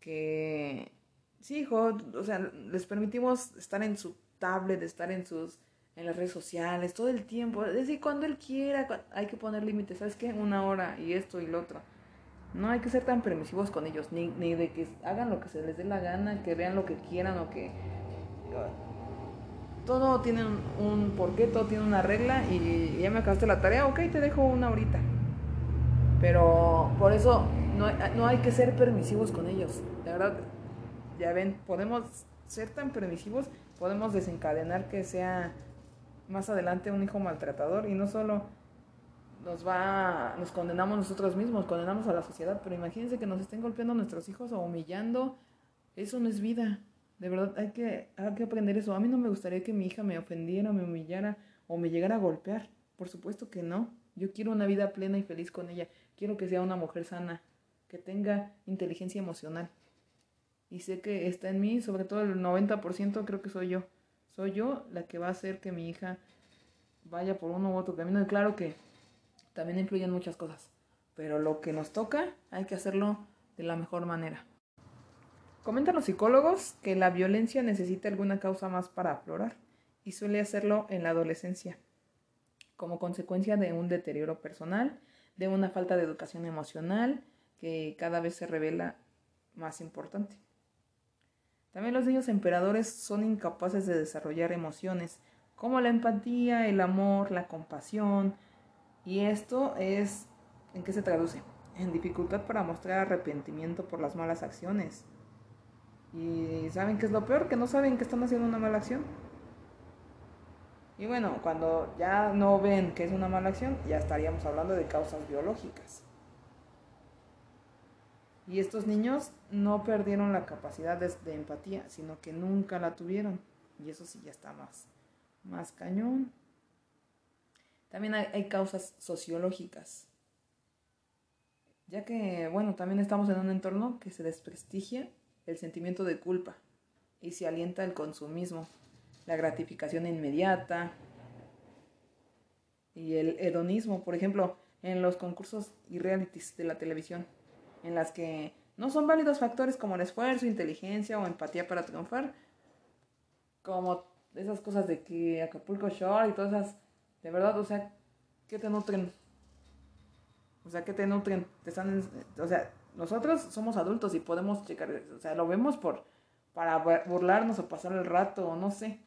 Que, sí, hijo, o sea, les permitimos estar en su tablet, estar en sus en las redes sociales, todo el tiempo, es decir, cuando él quiera, hay que poner límites, ¿sabes qué? Una hora y esto y lo otro. No hay que ser tan permisivos con ellos, ni, ni de que hagan lo que se les dé la gana, que vean lo que quieran o que todo tiene un, porqué, todo tiene una regla y ya me acabaste la tarea, ok, te dejo una horita. Pero por eso no, no hay que ser permisivos con ellos. De verdad, ya ven, podemos ser tan permisivos, podemos desencadenar que sea más adelante un hijo maltratador y no solo nos va nos condenamos nosotros mismos, condenamos a la sociedad, pero imagínense que nos estén golpeando a nuestros hijos o humillando, eso no es vida. De verdad, hay que, hay que aprender eso. A mí no me gustaría que mi hija me ofendiera, me humillara o me llegara a golpear. Por supuesto que no. Yo quiero una vida plena y feliz con ella. Quiero que sea una mujer sana, que tenga inteligencia emocional. Y sé que está en mí, sobre todo el 90% creo que soy yo. Soy yo la que va a hacer que mi hija vaya por uno u otro camino. Y claro que también influyen muchas cosas. Pero lo que nos toca hay que hacerlo de la mejor manera. Comentan los psicólogos que la violencia necesita alguna causa más para aflorar y suele hacerlo en la adolescencia, como consecuencia de un deterioro personal, de una falta de educación emocional que cada vez se revela más importante. También los niños emperadores son incapaces de desarrollar emociones como la empatía, el amor, la compasión, y esto es, ¿en qué se traduce? En dificultad para mostrar arrepentimiento por las malas acciones, y saben que es lo peor, que no saben que están haciendo una mala acción. Y bueno, cuando ya no ven que es una mala acción, ya estaríamos hablando de causas biológicas. Y estos niños no perdieron la capacidad de, empatía, sino que nunca la tuvieron. Y eso sí ya está más, más cañón. También hay, hay causas sociológicas. Ya que, bueno, también estamos en un entorno que se desprestigia el sentimiento de culpa y se alienta el consumismo, la gratificación inmediata y el hedonismo, por ejemplo, en los concursos y realities de la televisión, en las que no son válidos factores como el esfuerzo, inteligencia o empatía para triunfar, como esas cosas de que Acapulco Shore y todas esas, de verdad, o sea, que te nutren, O sea, que te nutren, te están, o sea, nosotros somos adultos y podemos checar, o sea, lo vemos por, para burlarnos o pasar el rato, o no sé.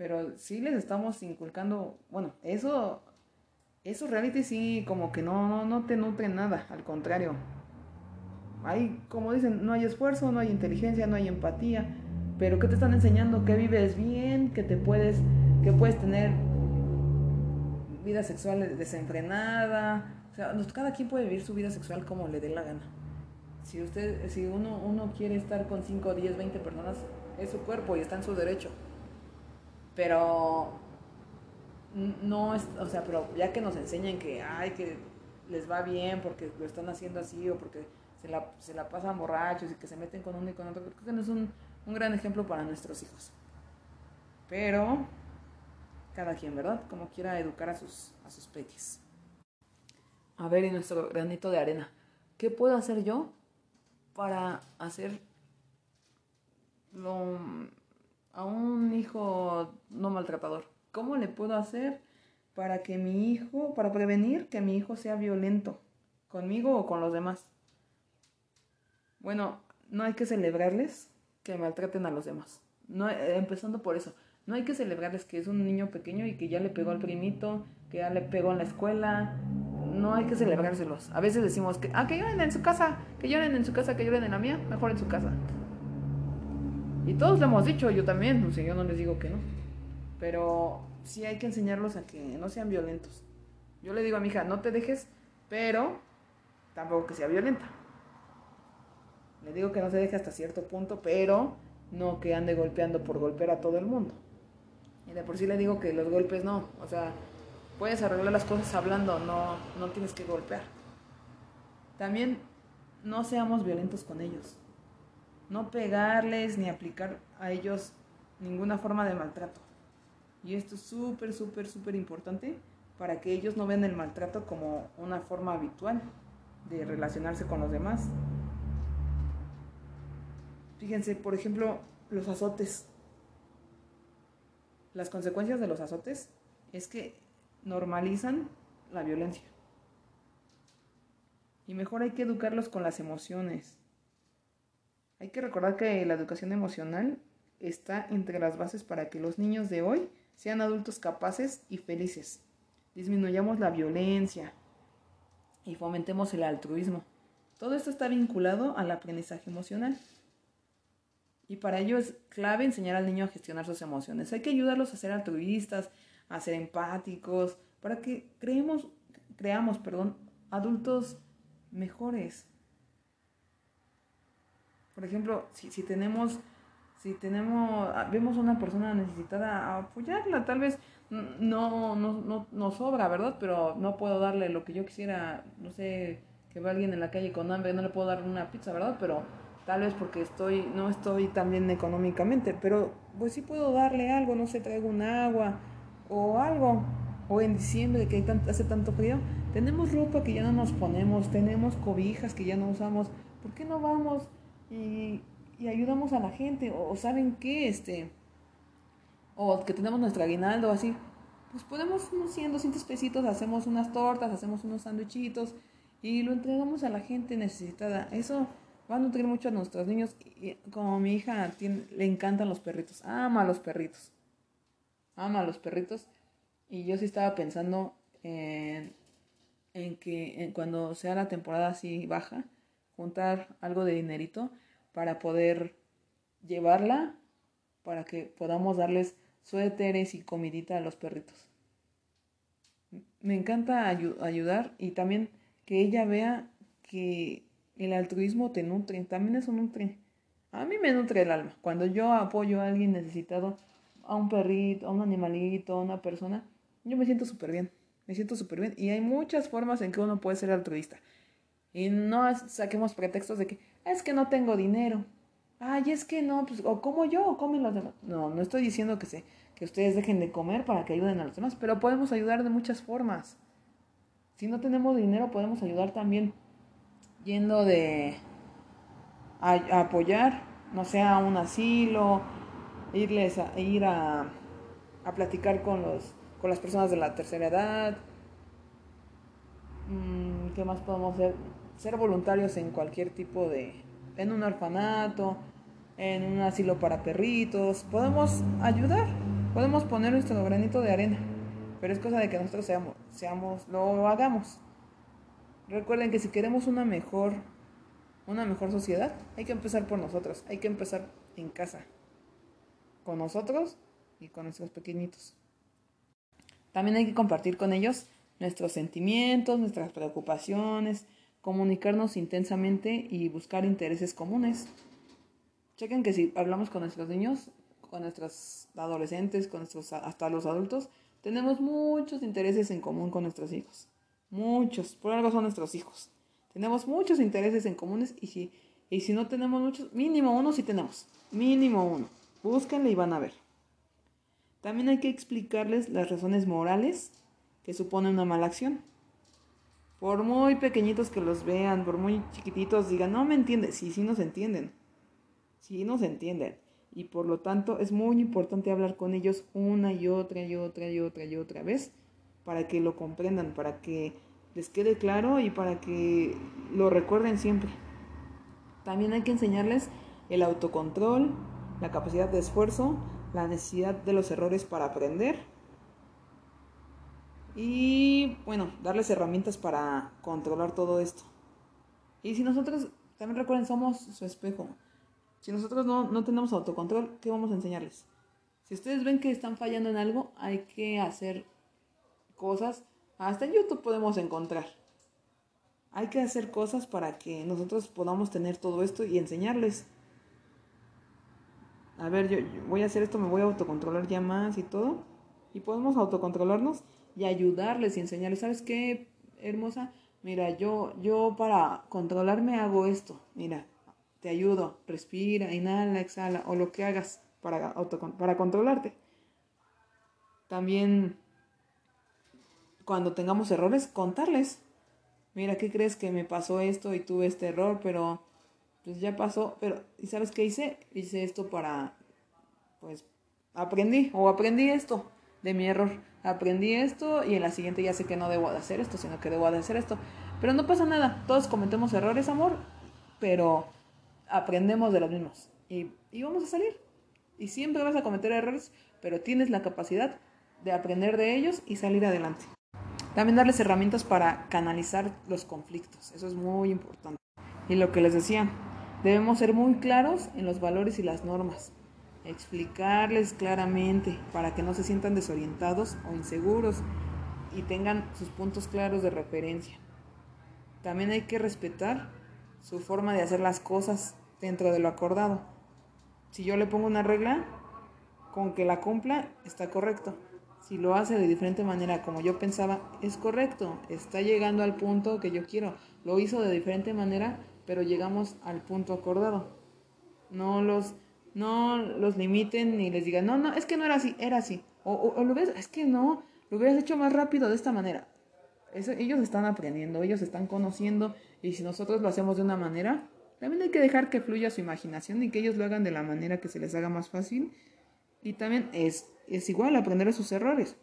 Pero sí les estamos inculcando, bueno, eso, eso reality sí como que no, no, no te nutren nada, al contrario. Hay, como dicen, no hay esfuerzo, no hay inteligencia, no hay empatía, pero ¿qué te están enseñando? Que vives bien, que te puedes, que puedes tener vida sexual desenfrenada. O sea, cada quien puede vivir su vida sexual como le dé la gana. Si usted, si uno, uno quiere estar con 5, 10, 20 personas, es su cuerpo y está en su derecho. Pero no es, o sea, pero ya que nos enseñan que, ay, que les va bien porque lo están haciendo así o porque se la, se la pasan borrachos y que se meten con uno y con otro, creo que no es un, un gran ejemplo para nuestros hijos. Pero cada quien, ¿verdad? Como quiera educar a sus, a sus peques. A ver, y nuestro granito de arena. ¿Qué puedo hacer yo para hacer a un hijo no maltratador? ¿Cómo le puedo hacer para que mi hijo, para prevenir que mi hijo sea violento conmigo o con los demás? Bueno, no hay que celebrarles que maltraten a los demás. No, eh, empezando por eso. No hay que celebrarles que es un niño pequeño y que ya le pegó al primito, que ya le pegó en la escuela. No hay que celebrárselos. A veces decimos que, ah, que lloren en su casa, que lloren en su casa, que lloren en la mía, mejor en su casa. Y todos lo hemos dicho, yo también, no sé, yo no les digo que no. Pero sí hay que enseñarlos a que no sean violentos. Yo le digo a mi hija, no te dejes, pero tampoco que sea violenta. Le digo que no se deje hasta cierto punto, pero no que ande golpeando por golpear a todo el mundo. Y de por sí le digo que los golpes no, o sea, puedes arreglar las cosas hablando, no, no tienes que golpear. También no seamos violentos con ellos. No pegarles ni aplicar a ellos ninguna forma de maltrato. Y esto es súper, súper, súper importante para que ellos no vean el maltrato como una forma habitual de relacionarse con los demás. Fíjense, por ejemplo, los azotes. Las consecuencias de los azotes es que normalizan la violencia. Y mejor hay que educarlos con las emociones. Hay que recordar que la educación emocional está entre las bases para que los niños de hoy sean adultos capaces y felices. Disminuyamos la violencia y fomentemos el altruismo. Todo esto está vinculado al aprendizaje emocional. Y para ello es clave enseñar al niño a gestionar sus emociones. Hay que ayudarlos a ser altruistas, a ser empáticos, para que creemos, creamos perdón, adultos mejores. Por ejemplo, si, si tenemos, si tenemos, ah, vemos a una persona necesitada, apoyarla, tal vez no, no, no, no sobra, ¿verdad? Pero no puedo darle lo que yo quisiera, no sé, que va alguien en la calle con hambre, no le puedo dar una pizza, ¿verdad? Pero tal vez porque estoy, no estoy tan bien económicamente, pero pues sí puedo darle algo, no sé, traigo un agua o algo. O en diciembre que hace tanto frío, tenemos ropa que ya no nos ponemos, tenemos cobijas que ya no usamos, ¿por qué no vamos y, ayudamos a la gente? O, saben qué, este, o que tenemos nuestro aguinaldo así, pues podemos unos 100, 200 pesitos, hacemos unas tortas, hacemos unos sándwichitos y lo entregamos a la gente necesitada. Eso va a nutrir mucho a nuestros niños. Y como mi hija le encantan los perritos, ama a los perritos, ama a los perritos. Y yo sí estaba pensando en, en que en cuando sea la temporada así baja, juntar algo de dinerito para poder llevarla, para que podamos darles suéteres y comidita a los perritos. Me encanta ayudar y también que ella vea que el altruismo te nutre, también eso nutre. A mí me nutre el alma. Cuando yo apoyo a alguien necesitado, a un perrito, a un animalito, a una persona, yo me siento súper bien. Me siento súper bien. Y hay muchas formas en que uno puede ser altruista. Y no saquemos pretextos de que es que no tengo dinero. Ay, es que no, pues, o como yo, o comen los demás. No, no estoy diciendo que, se, que ustedes dejen de comer para que ayuden a los demás, pero podemos ayudar de muchas formas. Si no tenemos dinero, podemos ayudar también yendo de a, apoyar, no sé, a un asilo, irles a ir a, a platicar con los con las personas de la tercera edad, mm, ¿Qué más podemos hacer? Ser voluntarios en cualquier tipo de... En un orfanato, en un asilo para perritos. Podemos ayudar, podemos poner nuestro granito de arena. Pero es cosa de que nosotros seamos, seamos, lo hagamos. Recuerden que si queremos una mejor, una mejor sociedad, hay que empezar por nosotros, hay que empezar en casa, con nosotros y con nuestros pequeñitos. También hay que compartir con ellos nuestros sentimientos, nuestras preocupaciones, comunicarnos intensamente y buscar intereses comunes. Chequen que si hablamos con nuestros niños, con nuestros adolescentes, con nuestros hasta los adultos, tenemos muchos intereses en común con nuestros hijos. Muchos, por algo son nuestros hijos. Tenemos muchos intereses en comunes y si, y si no tenemos muchos, mínimo uno sí tenemos. Mínimo uno. Búsquenle y van a ver. También hay que explicarles las razones morales que supone una mala acción. Por muy pequeñitos que los vean, por muy chiquititos, digan, no me entienden. Sí, sí nos entienden. Sí nos entienden y por lo tanto es muy importante hablar con ellos una y otra y otra y otra y otra vez para que lo comprendan, para que les quede claro y para que lo recuerden siempre. También hay que enseñarles el autocontrol, la capacidad de esfuerzo, la necesidad de los errores para aprender y bueno, darles herramientas para controlar todo esto. Y si nosotros, también recuerden, somos su espejo. Si nosotros no, tenemos autocontrol, ¿qué vamos a enseñarles? Si ustedes ven que están fallando en algo, hay que hacer cosas. Hasta en YouTube podemos encontrar. Hay que hacer cosas para que nosotros podamos tener todo esto y enseñarles. A ver, yo, voy a hacer esto, me voy a autocontrolar ya más y todo. Y podemos autocontrolarnos y ayudarles y enseñarles. ¿Sabes qué, hermosa? Mira, yo, yo para controlarme hago esto. Mira, te ayudo, respira, inhala, exhala, o lo que hagas para, para controlarte. También, cuando tengamos errores, contarles. Mira, ¿qué crees que me pasó esto y tuve este error? Pero, pues ya pasó. Pero, ¿y sabes qué hice? Hice esto para, pues, aprendí, o aprendí esto de mi error. Aprendí esto y en la siguiente ya sé que no debo de hacer esto, sino que debo de hacer esto. Pero no pasa nada, todos cometemos errores, amor, pero aprendemos de los mismos y, y vamos a salir. Y siempre vas a cometer errores, pero tienes la capacidad de aprender de ellos y salir adelante. También darles herramientas para canalizar los conflictos, eso es muy importante. Y lo que les decía, debemos ser muy claros en los valores y las normas, explicarles claramente para que no se sientan desorientados o inseguros y tengan sus puntos claros de referencia. También hay que respetar su forma de hacer las cosas dentro de lo acordado. Si yo le pongo una regla, con que la cumpla, está correcto. Si lo hace de diferente manera como yo pensaba, es correcto. Está llegando al punto que yo quiero. Lo hizo de diferente manera, pero llegamos al punto acordado. No los, no los limiten ni les digan, no, no, es que no era así, era así. O, lo ves, es que no, lo hubieras hecho más rápido de esta manera. Eso, ellos están aprendiendo, ellos están conociendo y si nosotros lo hacemos de una manera, también hay que dejar que fluya su imaginación y que ellos lo hagan de la manera que se les haga más fácil. Y también es, es igual aprender de sus errores.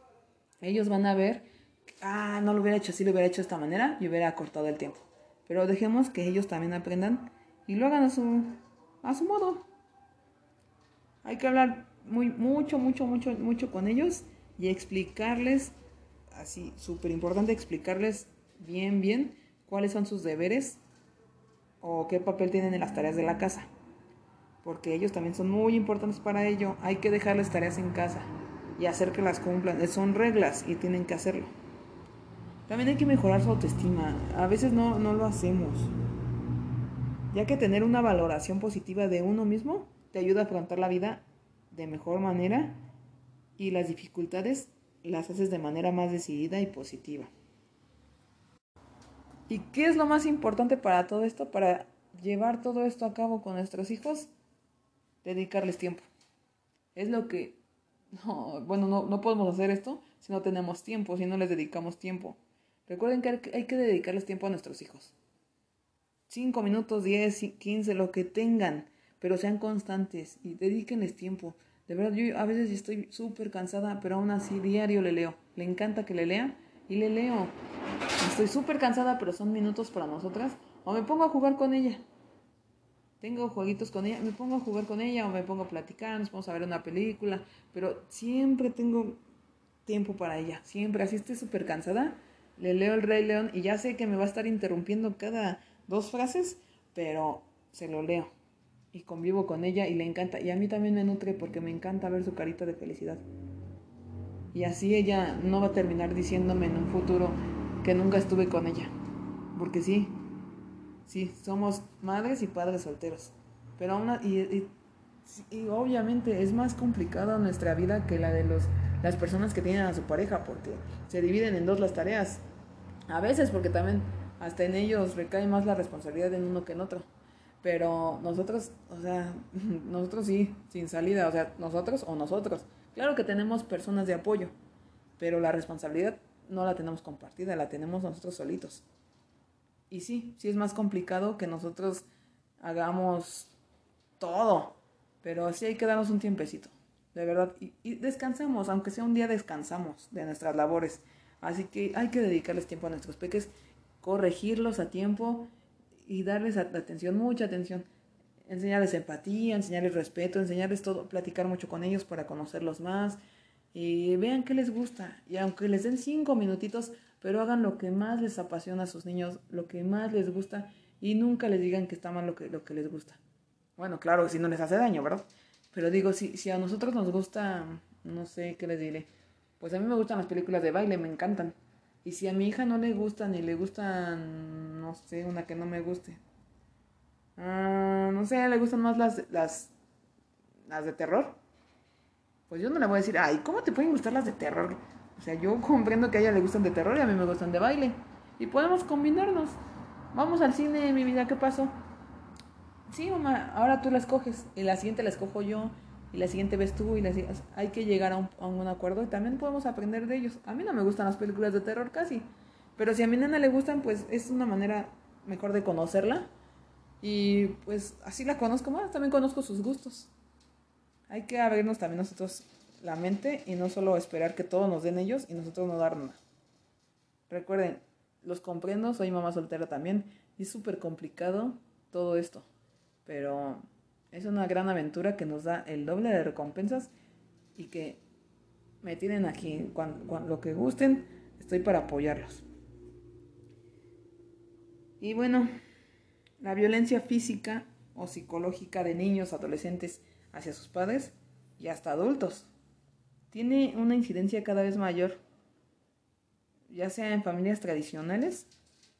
Ellos van a ver, ah, no lo hubiera hecho así, lo hubiera hecho de esta manera y hubiera cortado el tiempo. Pero dejemos que ellos también aprendan y lo hagan a su, a su modo. Hay que hablar muy, mucho, mucho, mucho, mucho con ellos y explicarles, así, súper importante explicarles bien, bien cuáles son sus deberes o qué papel tienen en las tareas de la casa. Porque ellos también son muy importantes para ello. Hay que dejarles tareas en casa y hacer que las cumplan. Son reglas y tienen que hacerlo. También hay que mejorar su autoestima. A veces no, no lo hacemos. Ya que tener una valoración positiva de uno mismo te ayuda a afrontar la vida de mejor manera y las dificultades las haces de manera más decidida y positiva. ¿Y qué es lo más importante para todo esto? Para llevar todo esto a cabo con nuestros hijos, dedicarles tiempo. Es lo que, bueno, no, no podemos hacer esto si no tenemos tiempo, si no les dedicamos tiempo. Recuerden que hay que dedicarles tiempo a nuestros hijos. Cinco minutos, diez, quince, lo que tengan, pero sean constantes y dedíquenles tiempo. De verdad, yo a veces estoy súper cansada, pero aún así diario le leo. Le encanta que le lea y le leo estoy súper cansada, pero son minutos para nosotras, o me pongo a jugar con ella. Tengo jueguitos con ella, me pongo a jugar con ella o me pongo a platicar, nos vamos a ver una película, pero siempre tengo tiempo para ella, siempre, así estoy súper cansada, le leo el Rey León y ya sé que me va a estar interrumpiendo cada dos frases, pero se lo leo y convivo con ella y le encanta. Y a mí también me nutre porque me encanta ver su carita de felicidad. Y así ella no va a terminar diciéndome en un futuro que nunca estuve con ella. Porque sí, sí, somos madres y padres solteros. Pero aún y, y, obviamente es más complicada nuestra vida que la de los, las personas que tienen a su pareja porque se dividen en dos las tareas. A veces porque también hasta en ellos recae más la responsabilidad en uno que en otro. Pero nosotros, o sea, nosotros sí, sin salida, o sea, nosotros o nosotros. Claro que tenemos personas de apoyo, pero la responsabilidad no la tenemos compartida, la tenemos nosotros solitos. Y sí, sí es más complicado que nosotros hagamos todo, pero sí hay que darnos un tiempecito, de verdad. Y, y descansemos, aunque sea un día descansamos de nuestras labores. Así que hay que dedicarles tiempo a nuestros peques, corregirlos a tiempo y darles atención, mucha atención. Enseñarles empatía, enseñarles respeto, enseñarles todo, platicar mucho con ellos para conocerlos más. Y vean qué les gusta. Y aunque les den cinco minutitos, pero hagan lo que más les apasiona a sus niños, lo que más les gusta y nunca les digan que está mal lo que, lo que les gusta. Bueno, claro, si no les hace daño, ¿verdad? Pero digo, si, si a nosotros nos gusta, no sé qué les diré, pues a mí me gustan las películas de baile, me encantan. Y si a mi hija no le gustan y le gustan, no sé, una que no me guste. Ah, no sé, le gustan más las, las, las de terror. Pues yo no le voy a decir, ay, ¿cómo te pueden gustar las de terror? O sea, yo comprendo que a ella le gustan de terror y a mí me gustan de baile. Y podemos combinarnos. Vamos al cine, mi vida, ¿qué pasó? Sí, mamá, ahora tú la escoges. Y la siguiente la escojo yo y la siguiente ves tú y la hay que llegar a un, acuerdo y también podemos aprender de ellos. A mí no me gustan las películas de terror casi, pero si a mi nena le gustan, pues es una manera mejor de conocerla y pues así la conozco más, también conozco sus gustos. Hay que abrirnos también nosotros la mente y no solo esperar que todos nos den ellos y nosotros no dar nada. Recuerden, los comprendo, soy mamá soltera también y es súper complicado todo esto, pero es una gran aventura que nos da el doble de recompensas y que me tienen aquí. Cuando, lo que gusten, estoy para apoyarlos. Y bueno, la violencia física o psicológica de niños, adolescentes hacia sus padres y hasta adultos tiene una incidencia cada vez mayor, ya sea en familias tradicionales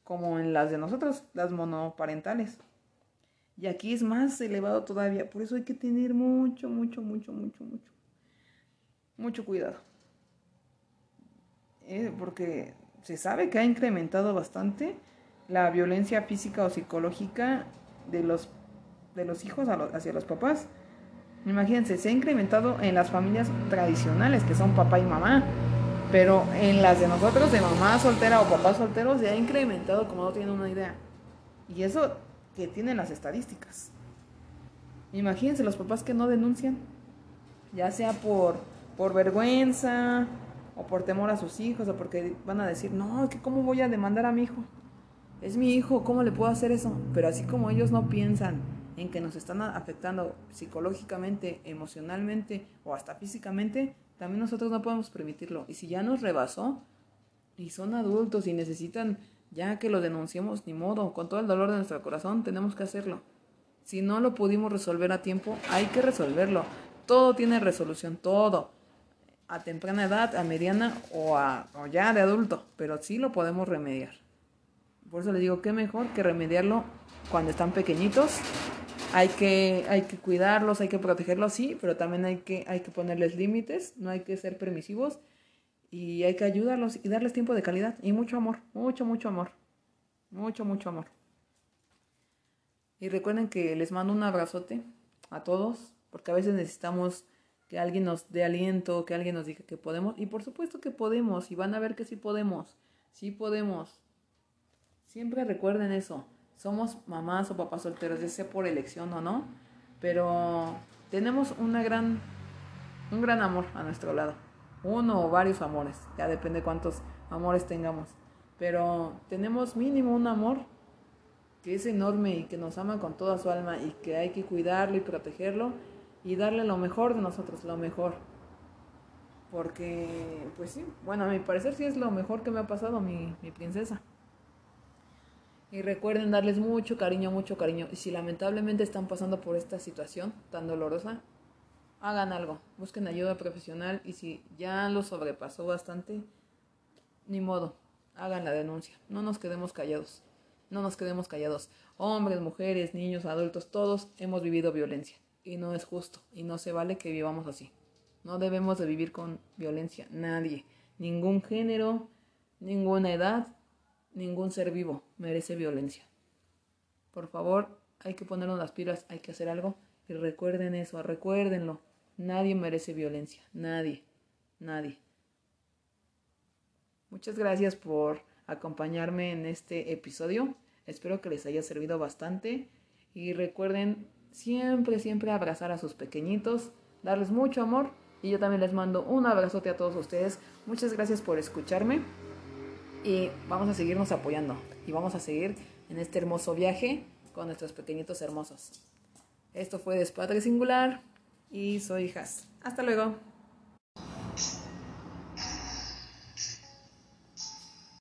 como en las de nosotros, las monoparentales. Y aquí es más elevado todavía. Por eso hay que tener mucho, mucho, mucho, mucho, mucho. Mucho cuidado. Eh, porque se sabe que ha incrementado bastante la violencia física o psicológica de los, de los hijos hacia los papás. Imagínense, se ha incrementado en las familias tradicionales, que son papá y mamá. Pero en las de nosotros, de mamá soltera o papá soltero, se ha incrementado como no tienen una idea. Y eso que tienen las estadísticas. Imagínense los papás que no denuncian, ya sea por, por vergüenza o por temor a sus hijos o porque van a decir, no, que cómo voy a demandar a mi hijo. Es mi hijo, ¿cómo le puedo hacer eso? Pero así como ellos no piensan en que nos están afectando psicológicamente, emocionalmente o hasta físicamente, también nosotros no podemos permitirlo. Y si ya nos rebasó y son adultos y necesitan ya que lo denunciemos, ni modo, con todo el dolor de nuestro corazón tenemos que hacerlo. Si no lo pudimos resolver a tiempo, hay que resolverlo. Todo tiene resolución, todo. A temprana edad, a mediana o, a, o ya de adulto, pero sí lo podemos remediar. Por eso les digo que mejor que remediarlo cuando están pequeñitos. Hay que, hay que cuidarlos, hay que protegerlos, sí, pero también hay que, hay que ponerles límites, no hay que ser permisivos y hay que ayudarlos y darles tiempo de calidad y mucho amor, mucho, mucho amor, mucho, mucho amor. Y recuerden que les mando un abrazote a todos, porque a veces necesitamos que alguien nos dé aliento, que alguien nos diga que podemos. Y por supuesto que podemos, y van a ver que sí podemos, sí podemos. Siempre recuerden eso, somos mamás o papás solteros, ya sea por elección o no, pero tenemos gran, un gran amor a nuestro lado uno o varios amores, ya depende cuántos amores tengamos. pero tenemos mínimo un amor que es enorme y que nos ama con toda su alma y que hay que cuidarlo y protegerlo y darle lo mejor de nosotros, lo mejor. Porque, pues sí, bueno, a mi parecer sí es lo mejor que me ha pasado mi, mi princesa. Y recuerden darles mucho cariño, mucho cariño. Y si lamentablemente están pasando por esta situación tan dolorosa, hagan algo, busquen ayuda profesional y si ya lo sobrepasó bastante, ni modo, hagan la denuncia. No nos quedemos callados. No nos quedemos callados. Hombres, mujeres, niños, adultos, todos hemos vivido violencia. Y no es justo. Y no se vale que vivamos así. No debemos de vivir con violencia. Nadie. Ningún género, ninguna edad, ningún ser vivo merece violencia. Por favor, hay que ponernos las pilas, hay que hacer algo. Y recuerden eso, recuérdenlo. Nadie merece violencia. Nadie. Nadie. Muchas gracias por acompañarme en este episodio. Espero que les haya servido bastante. Y recuerden siempre, siempre abrazar a sus pequeñitos, darles mucho amor. Y yo también les mando un abrazote a todos ustedes. Muchas gracias por escucharme. Y vamos a seguirnos apoyando. Y vamos a seguir en este hermoso viaje con nuestros pequeñitos hermosos. Esto fue Despadre Singular y soy Has. Hasta luego.